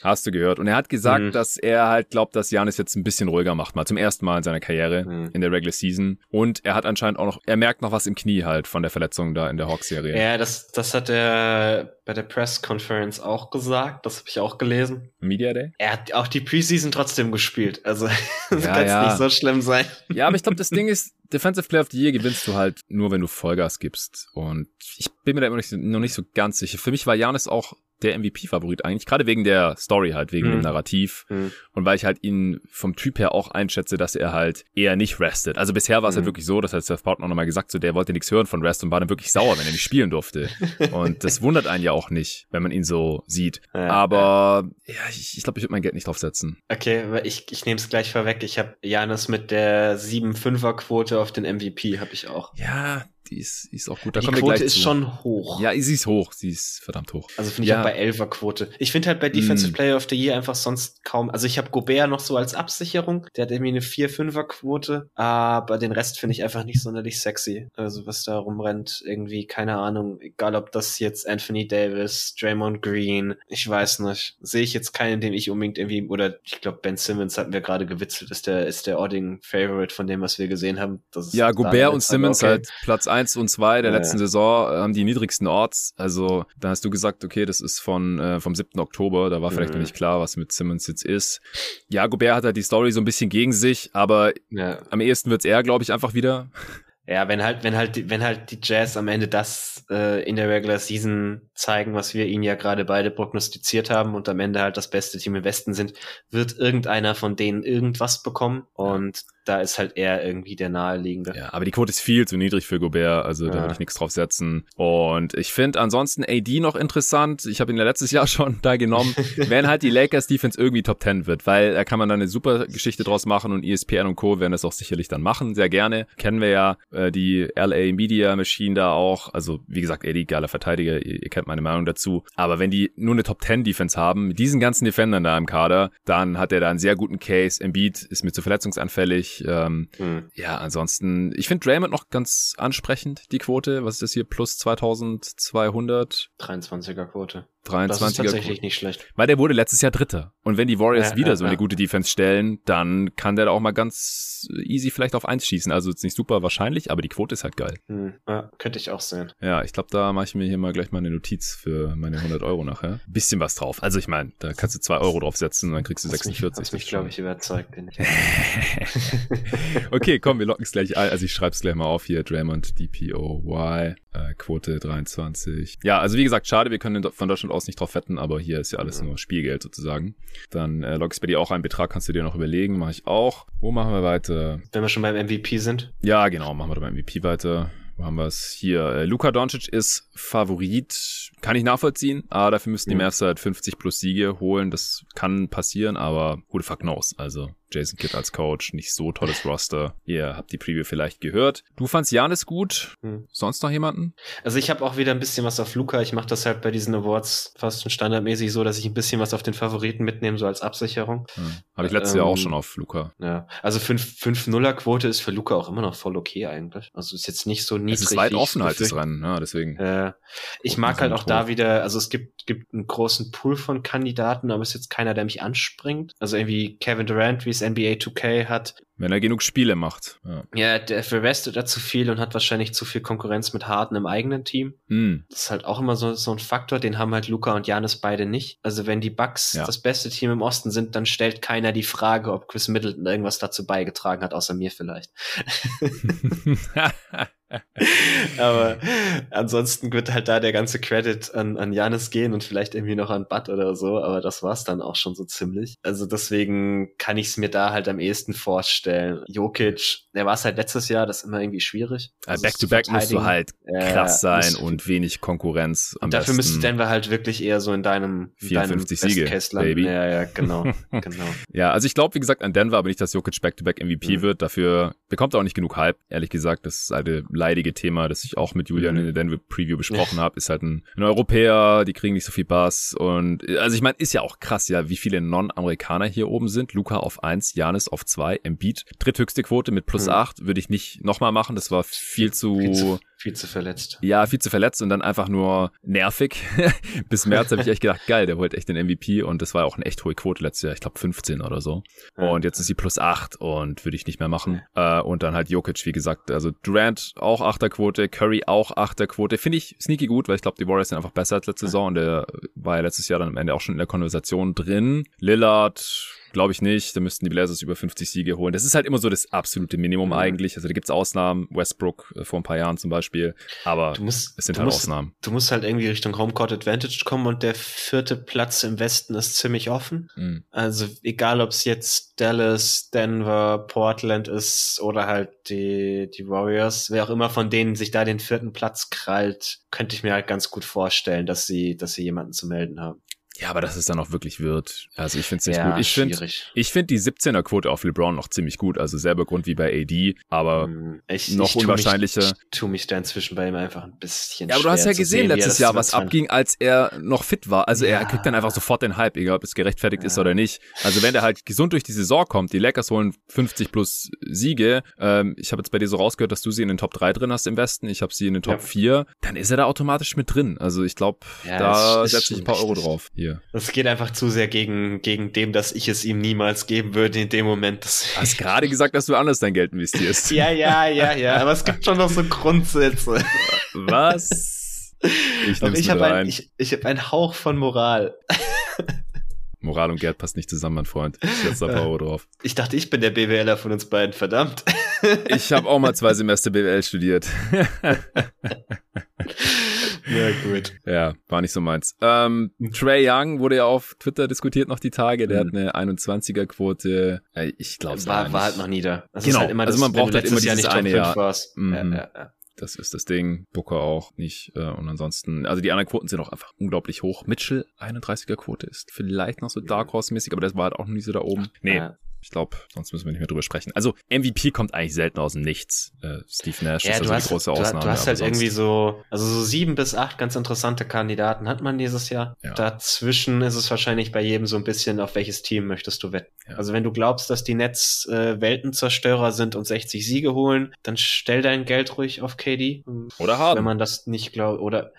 Hast du gehört. Und er hat gesagt, mhm. dass er halt glaubt, dass Janis jetzt ein bisschen ruhiger macht, mal zum ersten Mal in seiner Karriere in der Regular Season. Und er hat anscheinend auch noch, er merkt noch was im Knie halt von der Verletzung da in der Hawks-Serie. Ja, das, das hat er bei der Press Conference auch gesagt. Das habe ich auch gelesen. Media Day? Er hat auch die Preseason trotzdem gespielt. Also [laughs] das Ja, kann ja. nicht so schlimm sein. Ja, aber ich glaube, das Ding ist, Defensive Player of the Year gewinnst du halt nur, wenn du Vollgas gibst. Und ich bin mir da immer noch nicht so ganz sicher. Für mich war Janis auch der MVP-Favorit eigentlich, gerade wegen der Story halt, wegen Mhm. dem Narrativ. Hm. Und weil ich halt ihn vom Typ her auch einschätze, dass er halt eher nicht restet. Also bisher war es halt Mhm. wirklich so, das hat Seth Barton auch nochmal gesagt, so der wollte nichts hören von Rest und war dann wirklich sauer, wenn er nicht spielen durfte. [laughs] Und das wundert einen ja auch nicht, wenn man ihn so sieht. Ja, Aber ja, ich, ich glaube, ich würde mein Geld nicht draufsetzen. Okay, ich, ich nehme es gleich vorweg. Ich habe Janis mit der 7-5er-Quote auf den MVP, habe ich auch. Ja, die ist, die ist auch gut. Da die kommen Quote ist zu. schon hoch. Ja, sie ist hoch. Sie ist verdammt hoch. Also finde ich Ja. auch bei 11er Quote. Ich finde halt bei Defensive Mm. Player of the Year einfach sonst kaum. Also ich habe Gobert noch so als Absicherung. Der hat irgendwie eine 4-5er Quote. Aber den Rest finde ich einfach nicht sonderlich sexy. Also was da rumrennt, irgendwie, keine Ahnung. Egal ob das jetzt Anthony Davis, Draymond Green, ich weiß nicht. Sehe ich jetzt keinen, den ich unbedingt irgendwie, oder ich glaube Ben Simmons hatten wir gerade gewitzelt, ist der, ist der Ording Favorite von dem, was wir gesehen haben. Das ist Ja, Gobert und Simmons okay. halt Platz eins und zwei der Ja. letzten Saison äh, haben die niedrigsten Orts. Also da hast du gesagt, okay, das ist von äh, vom 7. Oktober. Da war vielleicht Mhm. noch nicht klar, was mit Simmons jetzt ist. Ja, Gobert hat halt die Story so ein bisschen gegen sich, aber Ja. am ehesten wird's er, glaube ich, einfach wieder. Ja, wenn halt, wenn halt, die- wenn halt die Jazz am Ende das äh, in der Regular Season zeigen, was wir ihnen ja gerade beide prognostiziert haben und am Ende halt das beste Team im Westen sind, wird irgendeiner von denen irgendwas bekommen und da ist halt er irgendwie der naheliegende. Ja, aber die Quote ist viel zu niedrig für Gobert, also da Ja. würde ich nichts drauf setzen. Und ich finde ansonsten AD noch interessant. Ich habe ihn ja letztes Jahr [laughs] schon da genommen. [laughs] wenn halt die Lakers Defense irgendwie Top 10 wird, weil da kann man dann eine super Geschichte draus machen und ESPN und Co. werden das auch sicherlich dann machen, sehr gerne. Kennen wir ja äh, die LA Media Machine da auch. Also wie gesagt, AD, geiler Verteidiger, ihr, ihr kennt meine Meinung dazu. Aber wenn die nur eine Top 10 Defense haben, mit diesen ganzen Defendern da im Kader, dann hat er da einen sehr guten Case. Embiid ist mir zu verletzungsanfällig. Ähm, Hm. ja, ansonsten, ich finde Draymond noch ganz ansprechend, die Quote. Was ist das hier? Plus 2200, 23er Quote. 23er. Das ist tatsächlich nicht schlecht. Weil der wurde letztes Jahr Dritter. Und wenn die Warriors Ja, wieder ja, so eine ja. gute Defense stellen, dann kann der da auch mal ganz easy vielleicht auf eins schießen. Also ist nicht super wahrscheinlich, aber die Quote ist halt geil. Hm. Könnte ich auch sehen. Ja, ich glaube, da mache ich mir hier mal gleich mal eine Notiz für meine 100 Euro nachher. Bisschen was drauf. Also ich meine, da kannst du zwei Euro draufsetzen und dann kriegst du Hast mich, 46. hast mich glaube ich, überzeugt. bin ich. [laughs] okay, komm, wir locken es gleich ein. Also ich schreibe es gleich mal auf hier. Draymond, DPOY, äh, Quote 23. Ja, also wie gesagt, schade, wir können von Deutschland aus nicht drauf wetten, aber hier ist ja alles nur Spielgeld sozusagen. Dann äh, log ich bei dir auch einen Betrag, kannst du dir noch überlegen, mache ich auch. Wo machen wir weiter? Wenn wir schon beim MVP sind. Ja, genau, machen wir beim MVP weiter. Wo haben wir es? Hier, äh, Luka Doncic ist Favorit. Kann ich nachvollziehen, aber dafür müssten die. Mavs halt 50 plus Siege holen. Das kann passieren, aber who the fuck knows? Also Jason Kidd als Coach, nicht so tolles Roster. Ihr habt die Preview vielleicht gehört. Du fandst Janis gut. Hm. Sonst noch jemanden? Also ich habe auch wieder ein bisschen was auf Luca. Ich mache das halt bei diesen Awards fast schon standardmäßig so, dass ich ein bisschen was auf den Favoriten mitnehme, so als Absicherung. Hm. Habe ich letztes Jahr auch Ähm, schon auf Luca. Ja, also 5-0er-Quote ist für Luca auch immer noch voll okay eigentlich. Also ist jetzt nicht so niedrig. Es ist weit offen halt das Rennen, ja, deswegen. Äh, ich mag halt auch da hoch. wieder, also es gibt, gibt einen großen Pool von Kandidaten, aber es ist jetzt keiner, der mich anspringt. Also irgendwie Kevin Durant, wie NBA 2K hat. Wenn er genug Spiele macht. Ja. Ja, der verwestet da zu viel und hat wahrscheinlich zu viel Konkurrenz mit Harden im eigenen Team. Hm. Das ist halt auch immer so, so ein Faktor, den haben halt Luca und Janis beide nicht. Also wenn die Bucks Ja. das beste Team im Osten sind, dann stellt keiner die Frage, ob Chris Middleton irgendwas dazu beigetragen hat, außer mir vielleicht. [laughs] Aber ansonsten wird halt da der ganze Credit an, an Janis gehen und vielleicht irgendwie noch an Bud oder so, aber das war's dann auch schon so ziemlich. Also deswegen kann ich es mir da halt am ehesten vorstellen. Jokic, der war es halt letztes Jahr, das ist immer irgendwie schwierig. Also es zu Back-to-back musst du halt Ja, krass sein musst- und wenig Konkurrenz. Am Und dafür besten. müsste Denver halt wirklich eher so in deinem, in 54 deinem Siege. Baby. Ja, ja, genau, [laughs] genau. Ja, also ich glaube, wie gesagt, an Denver, aber nicht, dass Jokic Back-to-Back MVP Mhm. wird. Dafür bekommt er auch nicht genug Hype. Ehrlich gesagt, das ist eine leidige Thema, das ich auch mit Julian Mhm. in der Denver-Preview besprochen [laughs] habe. Ist halt ein, ein Europäer, die kriegen nicht so viel Bass. Und also ich meine, ist ja auch krass, ja, wie viele Non-Amerikaner hier oben sind. Luca auf eins, Janis auf zwei, Embiid. Dritthöchste Quote mit plus Mhm. acht würde ich nicht nochmal machen. Das war viel zu, Viel zu- Viel zu verletzt. Ja, viel zu verletzt und dann einfach nur nervig. [laughs] Bis März habe ich echt gedacht, geil, der wollte echt den MVP und das war auch eine echt hohe Quote letztes Jahr, ich glaube 15 oder so. Und jetzt ist sie plus 8 und würde ich nicht mehr machen. Äh, und dann halt Jokic, wie gesagt, also Durant auch 8er Quote, Curry auch 8er Quote. Finde ich sneaky gut, weil ich glaube, die Warriors sind einfach besser als letzte Saison und der war ja letztes Jahr dann am Ende auch schon in der Konversation drin. Lillard Glaube ich nicht. Da müssten die Blazers über 50 Siege holen. Das ist halt immer so das absolute Minimum mhm. eigentlich. Also da gibt's Ausnahmen. Westbrook äh, vor ein paar Jahren zum Beispiel. Aber musst, es sind halt musst, Ausnahmen. Du musst halt irgendwie Richtung Homecourt Advantage kommen und der vierte Platz im Westen ist ziemlich offen. Mhm. Also egal, ob es jetzt Dallas, Denver, Portland ist oder halt die, die Warriors, wer auch immer von denen sich da den vierten Platz krallt, könnte ich mir halt ganz gut vorstellen, dass sie, dass sie jemanden zu melden haben. Ja, aber dass es dann auch wirklich wird. Also ich finde es nicht ja, gut. Ich finde ich find die 17er Quote auf LeBron noch ziemlich gut. Also selber Grund wie bei AD, aber hm, ich, noch ich unwahrscheinlicher. Mich, ich tue mich da inzwischen bei ihm einfach ein bisschen. Ja, aber du hast ja gesehen sehen, letztes Jahr, was abging, als er noch fit war. Also ja. er kriegt dann einfach sofort den Hype, egal ob es gerechtfertigt ja. ist oder nicht. Also wenn er halt gesund durch die Saison kommt, die Lakers holen 50 plus Siege. Ähm, ich habe jetzt bei dir so rausgehört, dass du sie in den Top 3 drin hast im Westen. Ich habe sie in den Top ja. 4. Dann ist er da automatisch mit drin. Also ich glaube, da setze ich ein paar Euro drauf. Hier. Das geht einfach einfach zu sehr gegen, gegen dem, dass ich es ihm niemals geben würde in dem Moment. du hast gerade gesagt, dass du anders dein Geld investierst. ja, ja, ja, ja. Aber es gibt schon noch so Grundsätze. Was? [laughs] Ich, ich habe ein, ich, ich hab einen Hauch von Moral. Moral und Geld passt nicht zusammen, mein Freund. Ich setze da Power drauf. Ich dachte, ich bin der BWLer von uns beiden, verdammt. [laughs] Ich habe auch mal zwei Semester BWL studiert. [laughs] Ja, gut. Ja, war nicht so meins. Ähm, Trey Young wurde ja auf Twitter diskutiert noch die Tage. Der mhm. hat eine 21er-Quote. Ich glaube, war, war halt noch nie da. Das genau. Halt immer also das, also man braucht halt immer dieses Jahr eine Jahr. Mhm. Ja, ja, ja. Das ist das Ding. Booker auch nicht. Äh, und ansonsten, also die anderen Quoten sind auch einfach unglaublich hoch. Mitchell, 31er Quote ist vielleicht noch so Dark Horse-mäßig, aber das war halt auch noch nie so da oben. Nee, ich glaube, sonst müssen wir nicht mehr drüber sprechen. Also MVP kommt eigentlich selten aus dem Nichts. Äh, Steve Nash ja, ist also hast, die große Ausnahme. Du, du hast halt irgendwie so, also so sieben bis acht ganz interessante Kandidaten hat man dieses Jahr. Ja. Dazwischen ist es wahrscheinlich bei jedem so ein bisschen, auf welches Team möchtest du wetten. Ja. Also wenn du glaubst, dass die Nets äh, Weltenzerstörer sind und 60 Siege holen, dann stell dein Geld ruhig auf KD. Oder haben. Wenn man das nicht glaubt, oder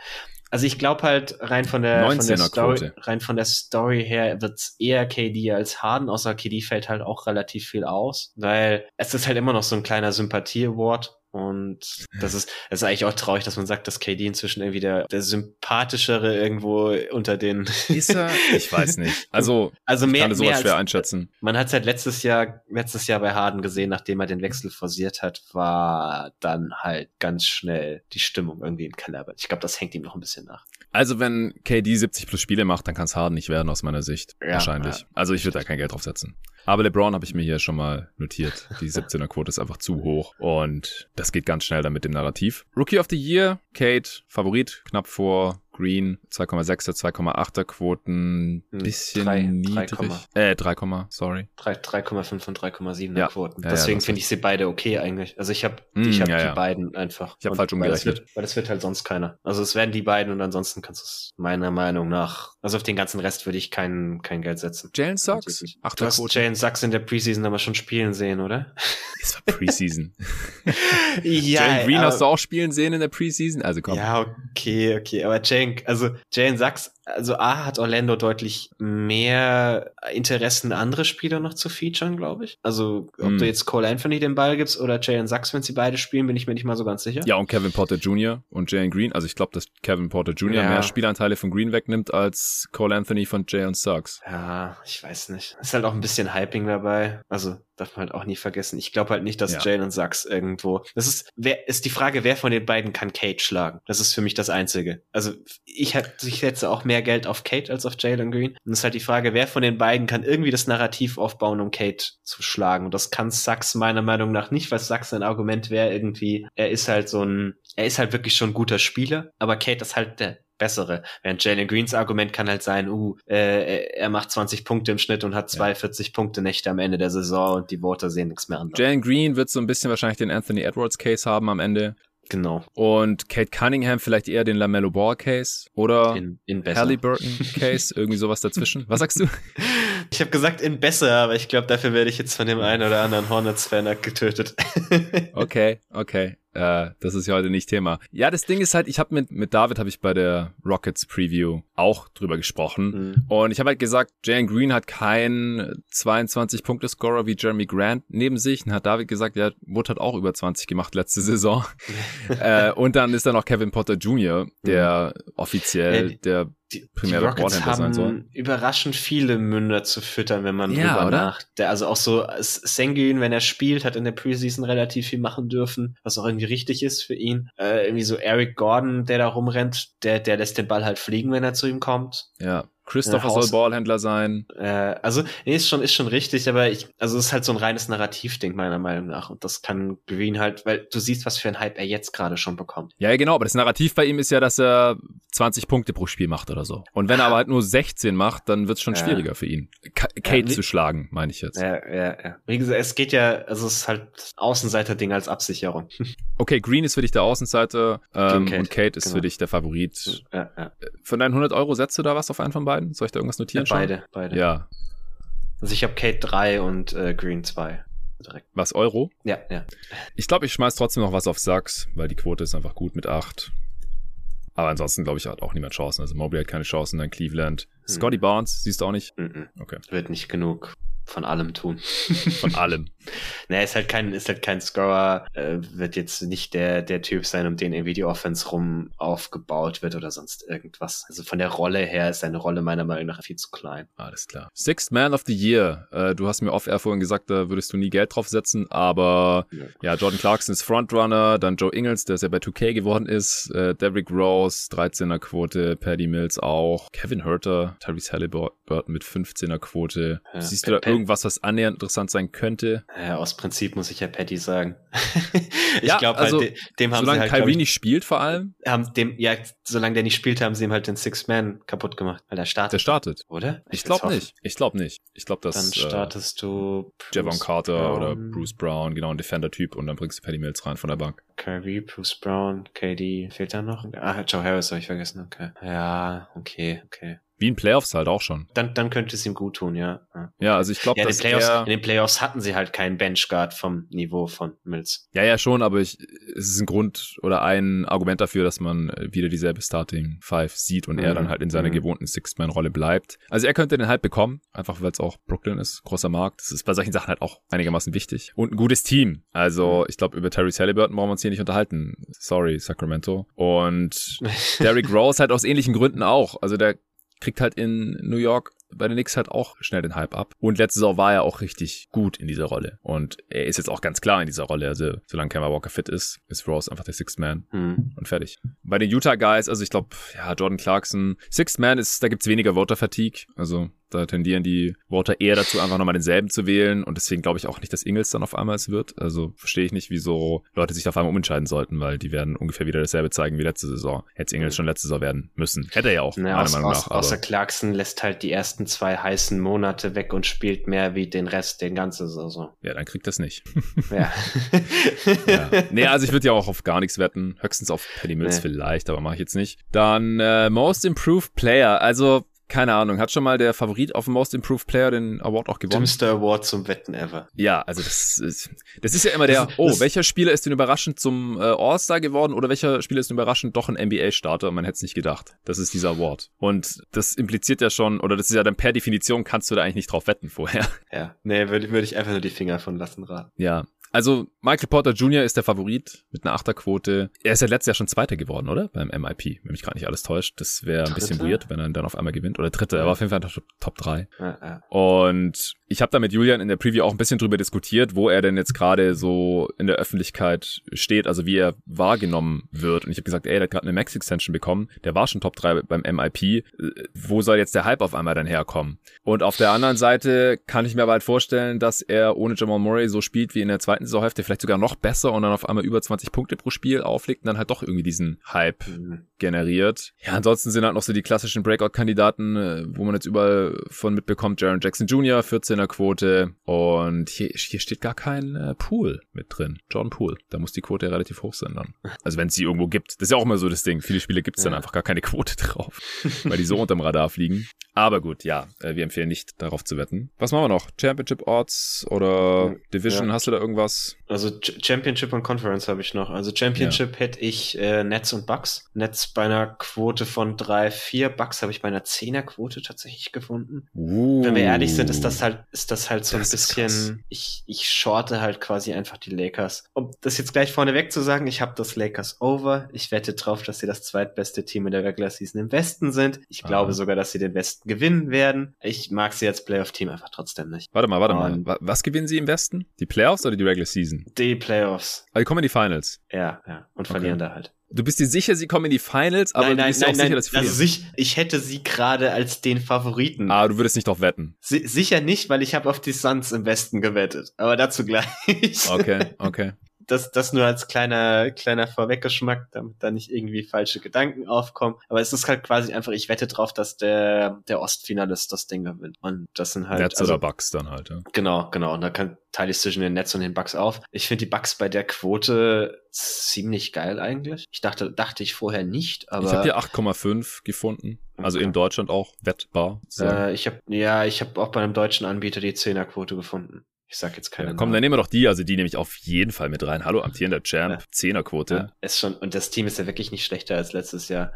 also ich glaube halt rein von der, von der Story, rein von der Story her wird's eher KD als Harden, außer KD fällt halt auch relativ viel aus, weil es ist halt immer noch so ein kleiner Sympathie-Award und das ist, das ist eigentlich auch traurig, dass man sagt, dass KD inzwischen irgendwie der, der sympathischere irgendwo unter den. Ist er? [laughs] Ich weiß nicht. Also, also mehr, ich kann sowas mehr schwer als, einschätzen. Man hat es halt letztes Jahr, letztes Jahr bei Harden gesehen, nachdem er den Wechsel forciert hat, war dann halt ganz schnell die Stimmung irgendwie im Keller. Ich glaube, das hängt ihm noch ein bisschen nach. Also, wenn KD 70 plus Spiele macht, dann kann es Harden nicht werden aus meiner Sicht. Ja, Wahrscheinlich. Ja. Also, ich würde da kein Geld drauf setzen. Aber LeBron habe ich mir hier schon mal notiert. Die 17er Quote ist einfach zu hoch und das geht ganz schnell dann mit dem Narrativ. Rookie of the Year, Kate, Favorit, knapp vor Green 2,6er, 2,8er Quoten, hm, bisschen 3, niedrig. 3, äh, 3, sorry. 3,5 und 3,7er ja. Quoten. Ja, Deswegen finde ich sie beide okay eigentlich. Also ich habe mm, ich hab die beiden einfach. Ich habe falsch umgerechnet. Weil das, wird, weil das wird halt sonst keiner. Also es werden die beiden und ansonsten kannst du es meiner Meinung nach, also auf den ganzen Rest würde ich kein, kein Geld setzen. Jalen Sachs? Ach, du hast Jalen Sachs in der Preseason aber schon spielen sehen, oder? [laughs] Es war Preseason. [laughs] ja. Jalen Green aber, hast du auch spielen sehen in der Preseason? Also komm. Ja, okay, okay. Aber Jalen Jane, also Jane Sachs, also A hat Orlando deutlich mehr Interessen, andere Spieler noch zu featuren, glaube ich. Also ob mm. du jetzt Cole Anthony den Ball gibst oder Jalen Sachs, wenn sie beide spielen, bin ich mir nicht mal so ganz sicher. Ja, und Kevin Porter Jr. und Jalen Green. Also ich glaube, dass Kevin Porter Jr. Ja. mehr Spielanteile von Green wegnimmt als Cole Anthony von Jalen Sachs. Ja, ich weiß nicht. Ist halt auch ein bisschen Hyping dabei. Also darf man halt auch nie vergessen. Ich glaube halt nicht, dass ja. Jalen Sachs irgendwo. Das ist, wer ist die Frage, wer von den beiden kann Kate schlagen? Das ist für mich das Einzige. Also ich, ich setze auch mehr Geld auf Kate als auf Jalen Green. Und es ist halt die Frage, wer von den beiden kann irgendwie das Narrativ aufbauen, um Kate zu schlagen. Und das kann Sachs meiner Meinung nach nicht, weil Sachs ein Argument wäre irgendwie, er ist halt so ein, er ist halt wirklich schon ein guter Spieler, aber Kate ist halt der bessere. Während Jalen Greens Argument kann halt sein, uh, äh, er macht 20 Punkte im Schnitt und hat 42 ja. Punkte Nächte am Ende der Saison und die Voter sehen nichts mehr an. Jalen Green wird so ein bisschen wahrscheinlich den Anthony Edwards Case haben am Ende. Genau. Und Kate Cunningham vielleicht eher den LaMelo Ball Case oder in, in Halliburton [laughs] Case, irgendwie sowas dazwischen. Was sagst du? [laughs] Ich habe gesagt in besser, aber ich glaube, dafür werde ich jetzt von dem einen oder anderen Hornets-Fan getötet. [laughs] okay, okay. Äh, das ist ja heute nicht Thema. Ja, das Ding ist halt, ich habe mit, mit David habe ich bei der Rockets Preview auch drüber gesprochen. Mhm. Und ich habe halt gesagt, Jalen Green hat keinen 22-Punkte-Scorer wie Jeremy Grant neben sich. Und hat David gesagt, ja, Wood hat auch über 20 gemacht letzte Saison. [laughs] äh, und dann ist da noch Kevin Potter Jr., der mhm. offiziell ja, der die, primäre die Rockets haben überraschend viele Münder zu füttern, wenn man ja, drüber nachdenkt. Also auch so Sengun, wenn er spielt, hat in der Preseason relativ viel machen dürfen, was auch irgendwie richtig ist für ihn. Äh, irgendwie so Eric Gordon, der da rumrennt, der, der lässt den Ball halt fliegen, wenn er zu ihm kommt. Ja. Christopher soll Ballhändler sein. Äh, also, nee, ist schon, ist schon richtig, aber ich, also es ist halt so ein reines Narrativding, meiner Meinung nach. Und das kann Green halt, weil du siehst, was für ein Hype er jetzt gerade schon bekommt. Ja, genau, aber das Narrativ bei ihm ist ja, dass er 20 Punkte pro Spiel macht oder so. Und wenn er aber halt nur 16 macht, dann wird es schon ja. schwieriger für ihn. K Kate ja, zu schlagen, meine ich jetzt. Ja, ja, ja. Wie gesagt, es geht ja, also es ist halt Außenseiter-Ding als Absicherung. [laughs] okay, Green ist für dich der Außenseiter ähm, Kate. und Kate ist genau. für dich der Favorit. Ja, ja. Von deinen 100 Euro setzt du da was auf einen von beiden? Beiden? Soll ich da irgendwas notieren? Ja, beide, schon? beide. Ja. Also ich habe Kate 3 und äh, Green 2. Direkt. Was, Euro? Ja, ja. Ich glaube, ich schmeiß trotzdem noch was auf Sachs, weil die Quote ist einfach gut mit 8. Aber ansonsten, glaube ich, hat auch niemand Chancen. Also Mobley hat keine Chancen, dann Cleveland. Hm. Scotty Barnes, siehst du auch nicht? Mhm. Okay. Wird nicht genug von allem tun. Von allem. [laughs] naja, ist halt kein, ist halt kein Scorer, äh, wird jetzt nicht der, der Typ sein, um den irgendwie die Offense rum aufgebaut wird oder sonst irgendwas. Also von der Rolle her ist seine Rolle meiner Meinung nach viel zu klein. Alles klar. Sixth Man of the Year. Äh, du hast mir off-air vorhin gesagt, da würdest du nie Geld drauf setzen, aber ja, ja Jordan Clarkson ist Frontrunner, dann Joe Ingles, der ja bei 2K geworden ist, äh, Derrick Rose, 13er Quote, Paddy Mills auch, Kevin Herter, Tyrese Halliburton mit 15er Quote. Ja, Siehst du da irgendwas, was annähernd interessant sein könnte? Ja, aus Prinzip muss ich ja Patty sagen. [laughs] ich ja, glaube, halt, also, halt, dem haben solange sie halt, Kyrie ich, nicht spielt vor allem. Haben dem, ja, solange der nicht spielt, haben sie ihm halt den Six Man kaputt gemacht, weil er startet. Der startet. Oder? Ich, ich glaube nicht. Ich glaube nicht. Ich glaube, dass. Dann äh, startest äh, du Javon Carter Brown. oder Bruce Brown, genau, ein Defender-Typ und dann bringst du Patty Mills rein von der Bank. Kyrie, Bruce Brown, KD, fehlt da noch? Ah, Joe Harris habe ich vergessen, okay. Ja, okay, okay. Wie in Playoffs halt auch schon. Dann, dann könnte es ihm gut tun, ja. Ja, also ich glaube, ja, dass Playoffs, in den Playoffs hatten sie halt keinen Benchguard vom Niveau von Mills. Ja, ja, schon, aber ich, es ist ein Grund oder ein Argument dafür, dass man wieder dieselbe Starting Five sieht und mhm. er dann halt in seiner mhm. gewohnten Six-Man-Rolle bleibt. Also er könnte den halt bekommen, einfach weil es auch Brooklyn ist, großer Markt. Das ist bei solchen Sachen halt auch einigermaßen wichtig. Und ein gutes Team. Also mhm. ich glaube, über Terry Halliburton brauchen wir uns hier nicht unterhalten. Sorry, Sacramento. Und [laughs] Derrick Rose halt aus ähnlichen Gründen auch. Also der kriegt halt in New York bei den Knicks halt auch schnell den Hype ab. Und letzte Saison war er auch richtig gut in dieser Rolle. Und er ist jetzt auch ganz klar in dieser Rolle. Also, solange Kemba Walker fit ist, ist Rose einfach der Sixth Man mhm. und fertig. Bei den Utah Guys, also ich glaube, ja, Jordan Clarkson, Sixth Man ist, da gibt's weniger Voter Fatigue. Also, da tendieren die Voter eher dazu, einfach nochmal denselben zu wählen. Und deswegen glaube ich auch nicht, dass Ingles dann auf einmal es wird. Also verstehe ich nicht, wieso Leute sich auf einmal umentscheiden sollten, weil die werden ungefähr wieder dasselbe zeigen wie letzte Saison. Hätte Ingles schon letzte Saison werden müssen. Hätte er ja auch, ja, meiner aus, Meinung nach. Aus, außer Clarkson lässt halt die ersten zwei heißen Monate weg und spielt mehr wie den Rest den ganze Saison. Ja, dann kriegt das nicht. Ja. [laughs] ja. Nee, also ich würde ja auch auf gar nichts wetten. Höchstens auf Paddy Mills nee. vielleicht, aber mache ich jetzt nicht. Dann äh, Most Improved Player. Also keine Ahnung, hat schon mal der Favorit auf Most Improved Player den Award auch gewonnen? Dümmster Award zum Wetten ever. Ja, also das ist, das ist ja immer der, oh, welcher Spieler ist denn überraschend zum äh, All-Star geworden oder welcher Spieler ist denn überraschend doch ein NBA-Starter? Man hätte es nicht gedacht. Das ist dieser Award. Und das impliziert ja schon, oder das ist ja dann per Definition, kannst du da eigentlich nicht drauf wetten vorher. Ja, nee, würde würd ich einfach nur die Finger von lassen raten. Ja, also Michael Porter Jr. ist der Favorit mit einer Achterquote. Er ist ja letztes Jahr schon Zweiter geworden, oder? Beim MIP, wenn mich gerade nicht alles täuscht. Das wäre ein bisschen weird, wenn er dann auf einmal gewinnt. Oder Dritter, er war auf jeden Fall Top, Top 3. Ja, ja. Und ich habe da mit Julian in der Preview auch ein bisschen drüber diskutiert, wo er denn jetzt gerade so in der Öffentlichkeit steht, also wie er wahrgenommen wird. Und ich habe gesagt, ey, der hat gerade eine Max-Extension bekommen, der war schon Top 3 beim MIP. Wo soll jetzt der Hype auf einmal dann herkommen? Und auf der anderen Seite kann ich mir aber halt vorstellen, dass er ohne Jamal Murray so spielt wie in der zweiten Saisonhälfte, vielleicht sogar noch besser und dann auf einmal über 20 Punkte pro Spiel auflegt und dann halt doch irgendwie diesen Hype mhm. generiert. Ja, ansonsten sind halt noch so die klassischen Breakout-Kandidaten, äh, wo man jetzt überall von mitbekommt, Jaron Jackson Jr., 14er Quote und hier, hier steht gar kein äh, Pool mit drin. Jordan Pool. Da muss die Quote ja relativ hoch sein dann. Also wenn es sie irgendwo gibt. Das ist ja auch immer so das Ding. Viele Spiele gibt es ja. dann einfach gar keine Quote [laughs] drauf, [laughs] weil die so unterm Radar fliegen. Aber gut, ja, äh, wir empfehlen nicht darauf zu wetten. Was machen wir noch? Championship Odds oder Division? Ja. Hast du da irgendwas? Also Championship und Conference habe ich noch. Also Championship ja. hätte ich äh, Nets und Bucks. Nets bei einer Quote von 3, 4. Bucks habe ich bei einer 10er Quote tatsächlich gefunden. Uh, Wenn wir ehrlich sind, ist das halt, ist das halt so ein bisschen, ich, ich shorte halt quasi einfach die Lakers. Um das jetzt gleich vorneweg zu sagen, ich habe das Lakers over. Ich wette drauf, dass sie das zweitbeste Team in der Regular Season im Westen sind. Ich ah. glaube sogar, dass sie den Westen gewinnen werden. Ich mag sie als Playoff-Team einfach trotzdem nicht. Warte mal, warte Und mal. Was gewinnen sie im Westen? Die Playoffs oder die Regular Season? Die Playoffs. Also die kommen in die Finals. Ja, ja. Und verlieren okay. da halt. Du bist dir sicher, sie kommen in die Finals, aber nein, nein, du bist nein, dir auch nein, sicher, dass sie verlieren. Also sich, ich hätte sie gerade als den Favoriten. Ah, du würdest nicht drauf wetten. Si sicher nicht, weil ich habe auf die Suns im Westen gewettet. Aber dazu gleich. Okay, [laughs] okay das, das nur als kleiner, kleiner Vorweggeschmack, damit da nicht irgendwie falsche Gedanken aufkommen. Aber es ist halt quasi einfach, ich wette drauf, dass der, der Ostfinalist das Ding gewinnt. Und das sind halt. Netz also, oder Bugs dann halt, ja. Genau, genau. Und da kann, teile ich zwischen den Netz und den Bugs auf. Ich finde die Bugs bei der Quote ziemlich geil eigentlich. Ich dachte, dachte ich vorher nicht, aber. Ich habe hier 8,5 gefunden. Also okay. in Deutschland auch wettbar. Äh, ich habe ja, ich habe auch bei einem deutschen Anbieter die Zehnerquote gefunden. Ich sag jetzt keine. Ja, komm, dann nehmen wir doch die, also die nehme ich auf jeden Fall mit rein. Hallo, amtierender Champ. Zehnerquote. Ja, ist schon, und das Team ist ja wirklich nicht schlechter als letztes Jahr.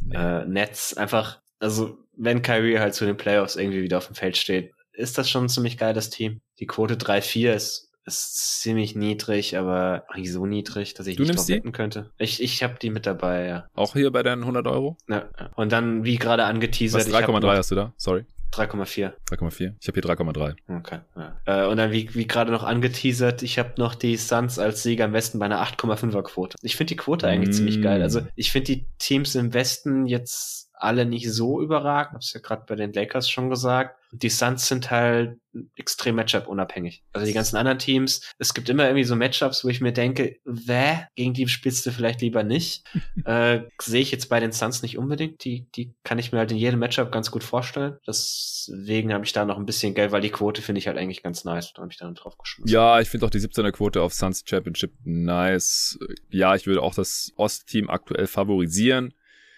Nee. Äh, Netz, einfach, also wenn Kyrie halt zu den Playoffs irgendwie wieder auf dem Feld steht, ist das schon ein ziemlich geiles Team. Die Quote 3-4 ist, ist ziemlich niedrig, aber nicht so niedrig, dass ich du nicht drauf wetten könnte. Ich, ich habe die mit dabei, ja. Auch hier bei deinen 100 Euro? Ja. Und dann, wie gerade angeteasert. 3,3 hast du da? Sorry. 3,4. 3,4. Ich habe hier 3,3. Okay. Ja. Äh, und dann, wie, wie gerade noch angeteasert, ich habe noch die Suns als Sieger im Westen bei einer 8,5er Quote. Ich finde die Quote eigentlich mm. ziemlich geil. Also ich finde die Teams im Westen jetzt alle nicht so überragend. Hab's ja gerade bei den Lakers schon gesagt. Die Suns sind halt extrem Matchup unabhängig. Also die ganzen anderen Teams, es gibt immer irgendwie so Matchups, wo ich mir denke, wer gegen die spielst du vielleicht lieber nicht. [laughs] äh, Sehe ich jetzt bei den Suns nicht unbedingt. Die, die kann ich mir halt in jedem Matchup ganz gut vorstellen. Deswegen habe ich da noch ein bisschen Geld, weil die Quote finde ich halt eigentlich ganz nice. Da habe ich dann drauf geschmissen. Ja, ich finde auch die 17er Quote auf Suns Championship nice. Ja, ich würde auch das Ostteam aktuell favorisieren.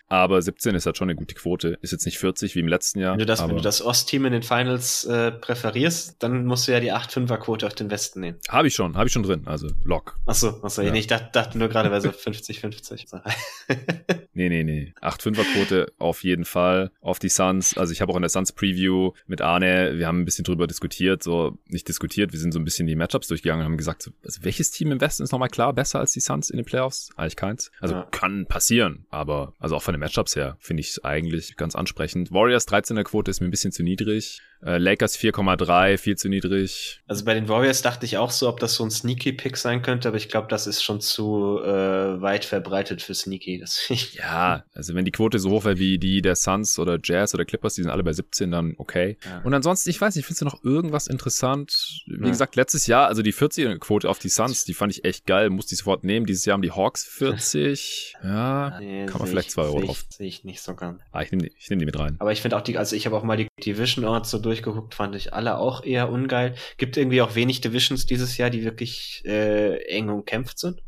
Aber 17 ist halt schon eine gute Quote. Ist jetzt nicht 40 wie im letzten Jahr. Wenn du das, wenn du das Ostteam in den Finals äh, präferierst, dann musst du ja die 8-5er-Quote auf den Westen nehmen. Habe ich schon, habe ich schon drin. Also Lock. Achso, achso, ja. ich dachte, dachte nur gerade bei so 50-50. [laughs] nee, nee, nee. 8-5er-Quote auf jeden Fall. Auf die Suns. Also ich habe auch in der Suns Preview mit Arne, wir haben ein bisschen drüber diskutiert, so nicht diskutiert, wir sind so ein bisschen die Matchups durchgegangen und haben gesagt, so, also welches Team im Westen ist nochmal klar besser als die Suns in den Playoffs? Eigentlich keins. Also ja. kann passieren, aber also auch von den Matchups her finde ich es eigentlich ganz ansprechend. Warriors 13er Quote ist mir ein bisschen zu niedrig. Äh, Lakers 4,3, viel zu niedrig. Also bei den Warriors dachte ich auch so, ob das so ein Sneaky-Pick sein könnte, aber ich glaube, das ist schon zu äh, weit verbreitet für Sneaky. [laughs] ja, also wenn die Quote so hoch wäre wie die der Suns oder Jazz oder Clippers, die sind alle bei 17, dann okay. Ja. Und ansonsten, ich weiß nicht, findest du noch irgendwas interessant? Wie ja. gesagt, letztes Jahr, also die 40er-Quote auf die Suns, die fand ich echt geil, musste ich sofort nehmen. Dieses Jahr haben die Hawks 40. [laughs] Ja, nee, kann man vielleicht 2 Euro drauf. Sehe ich nicht so ganz. Ah, ich nehme die, ich nehm die mit rein. Aber ich finde auch die, also ich habe auch mal die Division Orts so durchgeguckt, fand ich alle auch eher ungeil. Gibt irgendwie auch wenig Divisions dieses Jahr, die wirklich äh, eng umkämpft sind.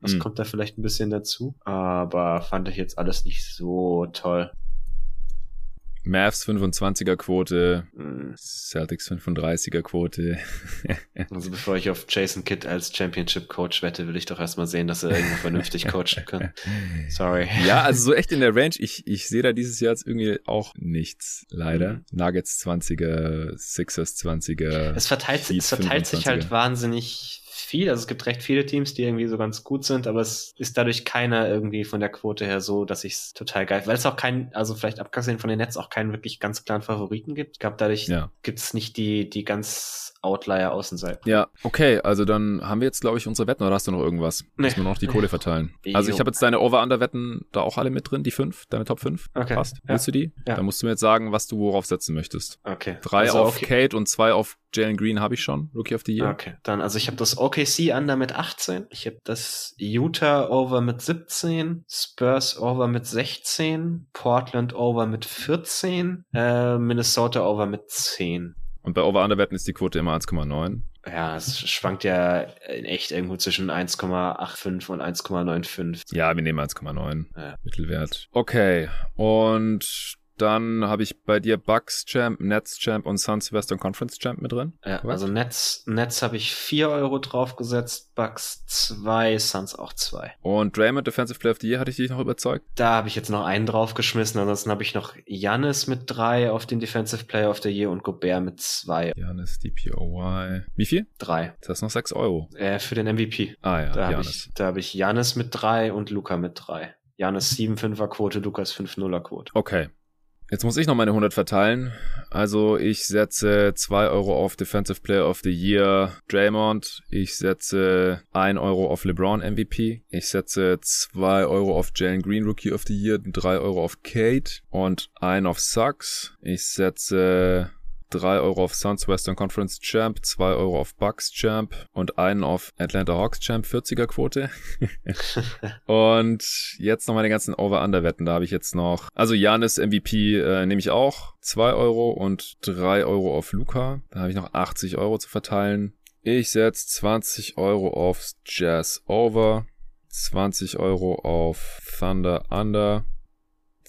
Das mhm. kommt da vielleicht ein bisschen dazu. Aber fand ich jetzt alles nicht so toll. Mavs 25er Quote, mm. Celtics 35er Quote. [laughs] also bevor ich auf Jason Kidd als Championship Coach wette, will ich doch erstmal sehen, dass er irgendwo vernünftig coachen kann. [laughs] Sorry. Ja, also so echt in der Range. Ich, ich sehe da dieses Jahr jetzt irgendwie auch nichts, leider. Mhm. Nuggets 20er, Sixers 20er. Es verteilt, es verteilt sich halt wahnsinnig viel. Also es gibt recht viele Teams, die irgendwie so ganz gut sind, aber es ist dadurch keiner irgendwie von der Quote her so, dass ich es total geil, weil es auch kein, also vielleicht abgesehen von den Netz auch keinen wirklich ganz klaren Favoriten gibt. Ich glaube, dadurch ja. gibt es nicht die, die ganz Outlier Außenseite. Ja, okay, also dann haben wir jetzt, glaube ich, unsere Wetten oder hast du noch irgendwas? Nee. Müssen wir noch die Kohle [laughs] verteilen. Also ich habe jetzt deine Over-Under-Wetten da auch alle mit drin, die fünf, deine Top 5. Okay. Passt. Ja. Willst du die? Ja. Dann musst du mir jetzt sagen, was du worauf setzen möchtest. Okay. Drei also auf okay. Kate und zwei auf Jalen Green habe ich schon, Rookie of the Year. Okay, dann, also ich habe das OKC Under mit 18, ich habe das Utah Over mit 17, Spurs Over mit 16, Portland Over mit 14, äh, Minnesota Over mit 10. Und bei Over-Under-Wetten ist die Quote immer 1,9. Ja, es schwankt ja in echt irgendwo zwischen 1,85 und 1,95. Ja, wir nehmen 1,9. Ja. Mittelwert. Okay. Und dann habe ich bei dir Bucks Champ, Nets Champ und Suns Western Conference Champ mit drin. Ja, also Nets, Nets habe ich 4 Euro draufgesetzt, Bucks 2, Suns auch 2. Und Draymond Defensive Player of the Year, hatte ich dich noch überzeugt? Da habe ich jetzt noch einen draufgeschmissen, ansonsten habe ich noch Janis mit 3 auf den Defensive Player of the Year und Gobert mit 2. Janis DPOY. Wie viel? 3. Das ist noch 6 Euro. Äh, für den MVP. Ah ja, Da habe ich, hab ich Janis mit 3 und Luca mit 3. Janis 7-5er Quote, Lukas 5-0er Quote. Okay. Jetzt muss ich noch meine 100 verteilen. Also ich setze 2 Euro auf Defensive Player of the Year Draymond. Ich setze 1 Euro auf LeBron MVP. Ich setze 2 Euro auf Jalen Green Rookie of the Year, 3 Euro auf Kate und 1 auf Suggs. Ich setze 3 Euro auf Suns Western Conference Champ, 2 Euro auf Bucks Champ und einen auf Atlanta Hawks Champ, 40er Quote. [laughs] und jetzt noch meine ganzen Over-Under-Wetten. Da habe ich jetzt noch, also Janis MVP äh, nehme ich auch, 2 Euro und 3 Euro auf Luca. Da habe ich noch 80 Euro zu verteilen. Ich setze 20 Euro aufs Jazz Over, 20 Euro auf Thunder Under,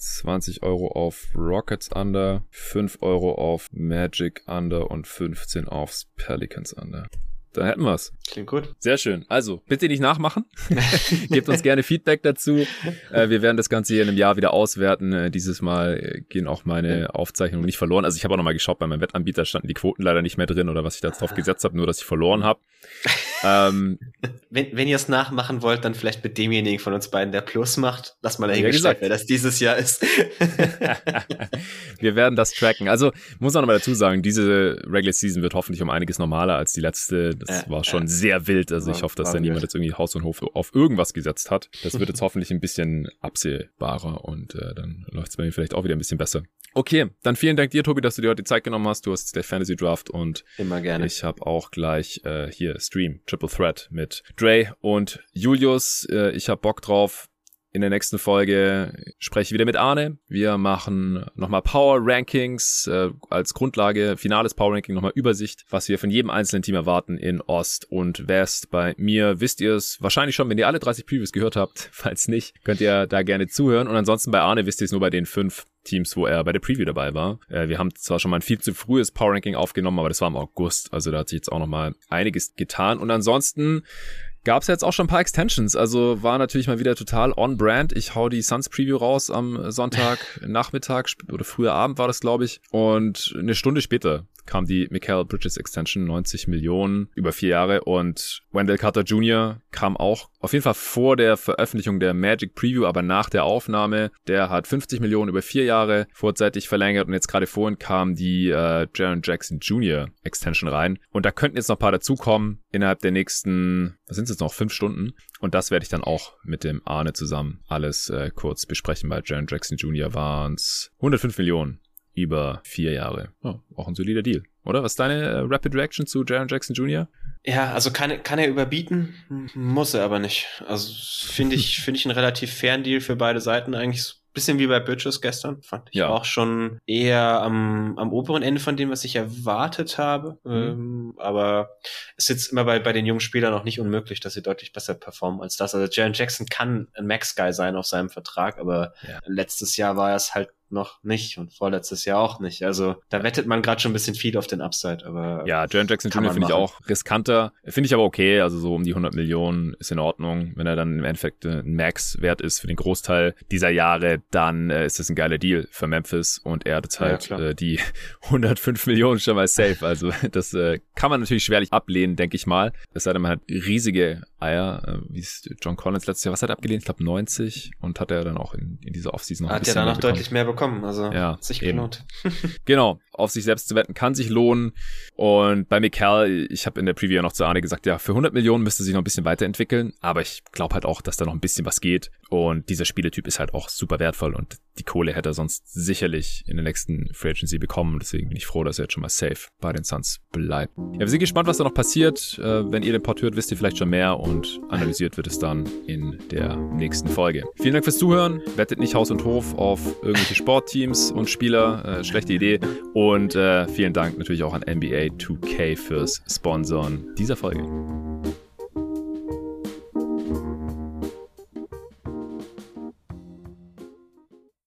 20 Euro auf Rockets Under, 5 Euro auf Magic Under und 15 aufs Pelicans Under. Dann hätten wir's. Klingt gut. Sehr schön. Also, bitte nicht nachmachen. [laughs] Gebt uns gerne Feedback dazu. Äh, wir werden das Ganze hier in einem Jahr wieder auswerten. Äh, dieses Mal äh, gehen auch meine Aufzeichnungen nicht verloren. Also ich habe auch nochmal geschaut, bei meinem Wettanbieter standen die Quoten leider nicht mehr drin oder was ich da drauf gesetzt habe, nur dass ich verloren habe. Ähm, Wenn, wenn ihr es nachmachen wollt, dann vielleicht mit demjenigen von uns beiden, der Plus macht. Lass mal dahingestellt, wer das dieses Jahr ist. [laughs] wir werden das tracken. Also muss man nochmal dazu sagen, diese Regular Season wird hoffentlich um einiges normaler als die letzte. Das Ja, war schon ja. sehr wild. Also ich hoffe, dass da niemand jetzt irgendwie Haus und Hof auf irgendwas gesetzt hat. Das wird jetzt [laughs] hoffentlich ein bisschen absehbarer und äh, dann läuft es bei mir vielleicht auch wieder ein bisschen besser. Okay, dann vielen Dank dir, Tobi, dass du dir heute die Zeit genommen hast. Du hast jetzt der Fantasy Draft und Immer gerne. ich habe auch gleich äh, hier Stream, Triple Threat mit Dre und Julius. Äh, ich habe Bock drauf. In der nächsten Folge spreche ich wieder mit Arne. Wir machen nochmal Power Rankings äh, als Grundlage, finales Power Ranking, nochmal Übersicht, was wir von jedem einzelnen Team erwarten in Ost und West. Bei mir wisst ihr es wahrscheinlich schon, wenn ihr alle 30 Previews gehört habt. [laughs] Falls nicht, könnt ihr da gerne zuhören. Und ansonsten bei Arne wisst ihr es nur bei den fünf Teams, wo er bei der Preview dabei war. Äh, wir haben zwar schon mal ein viel zu frühes Power Ranking aufgenommen, aber das war im August. Also da hat sich jetzt auch nochmal einiges getan. Und ansonsten gab es jetzt auch schon ein paar Extensions. Also war natürlich mal wieder total on-brand. Ich hau die Suns Preview raus am Sonntag [laughs] Nachmittag oder früher Abend war das, glaube ich. Und eine Stunde später kam die Michael Bridges Extension, 90 Millionen über vier Jahre. Und Wendell Carter Jr. kam auch auf jeden Fall vor der Veröffentlichung der Magic Preview, aber nach der Aufnahme. Der hat 50 Millionen über vier Jahre vorzeitig verlängert. Und jetzt gerade vorhin kam die äh, Jaron Jackson Jr. Extension rein. Und da könnten jetzt noch ein paar dazukommen innerhalb der nächsten, was sind es jetzt noch, fünf Stunden. Und das werde ich dann auch mit dem Arne zusammen alles äh, kurz besprechen. Bei Jaron Jackson Jr. waren es 105 Millionen über vier Jahre. Ja, auch ein solider Deal. Oder? Was ist deine äh, Rapid Reaction zu Jaron Jackson Jr.? Ja, also kann, kann er überbieten, muss er aber nicht. Also finde ich, [laughs] finde ich einen relativ fairen Deal für beide Seiten eigentlich. Bisschen wie bei Bridges gestern, fand ich Ja. auch schon eher am, am oberen Ende von dem, was ich erwartet habe. Mhm. Ähm, aber ist jetzt immer bei, bei den jungen Spielern auch nicht unmöglich, dass sie deutlich besser performen als das. Also Jaron Jackson kann ein Max-Guy sein auf seinem Vertrag, aber Ja. letztes Jahr war er es halt noch nicht und vorletztes Jahr auch nicht. Also da wettet man gerade schon ein bisschen viel auf den Upside, aber Ja, Jaron Jackson Jr. finde ich auch riskanter. Finde ich aber okay. Also so um die 100 Millionen ist in Ordnung. Wenn er dann im Endeffekt äh, ein Max-Wert ist für den Großteil dieser Jahre, dann äh, ist das ein geiler Deal für Memphis und er hat jetzt Ja, halt klar. äh, die [laughs] 105 Millionen schon mal safe. Also [laughs] das äh, kann man natürlich schwerlich ablehnen, denke ich mal. Es sei denn, man hat riesige Eier, äh, wie es John Collins letztes Jahr, was hat er abgelehnt? Ich glaube 90 und hat er dann auch in, in dieser Offseason noch ein hat ja bisschen dann mehr noch bekommen. deutlich mehr bekommen. Also Ja, hat sich gelohnt. [laughs] Genau, auf sich selbst zu wetten kann sich lohnen. Und bei Mikel, ich habe in der Preview noch zu Arne gesagt, ja, für 100 Millionen müsste sich noch ein bisschen weiterentwickeln, aber ich glaube halt auch, dass da noch ein bisschen was geht. Und dieser Spieletyp ist halt auch super wertvoll und die Kohle hätte er sonst sicherlich in der nächsten Free Agency bekommen. Deswegen bin ich froh, dass er jetzt schon mal safe bei den Suns bleibt. Ja, wir sind gespannt, was da noch passiert. Äh, wenn ihr den Pod hört, wisst ihr vielleicht schon mehr und analysiert wird es dann in der nächsten Folge. Vielen Dank fürs Zuhören. Wettet nicht Haus und Hof auf irgendwelche Sportteams und Spieler. Äh, schlechte Idee. Und äh, vielen Dank natürlich auch an NBA 2K fürs Sponsoren dieser Folge.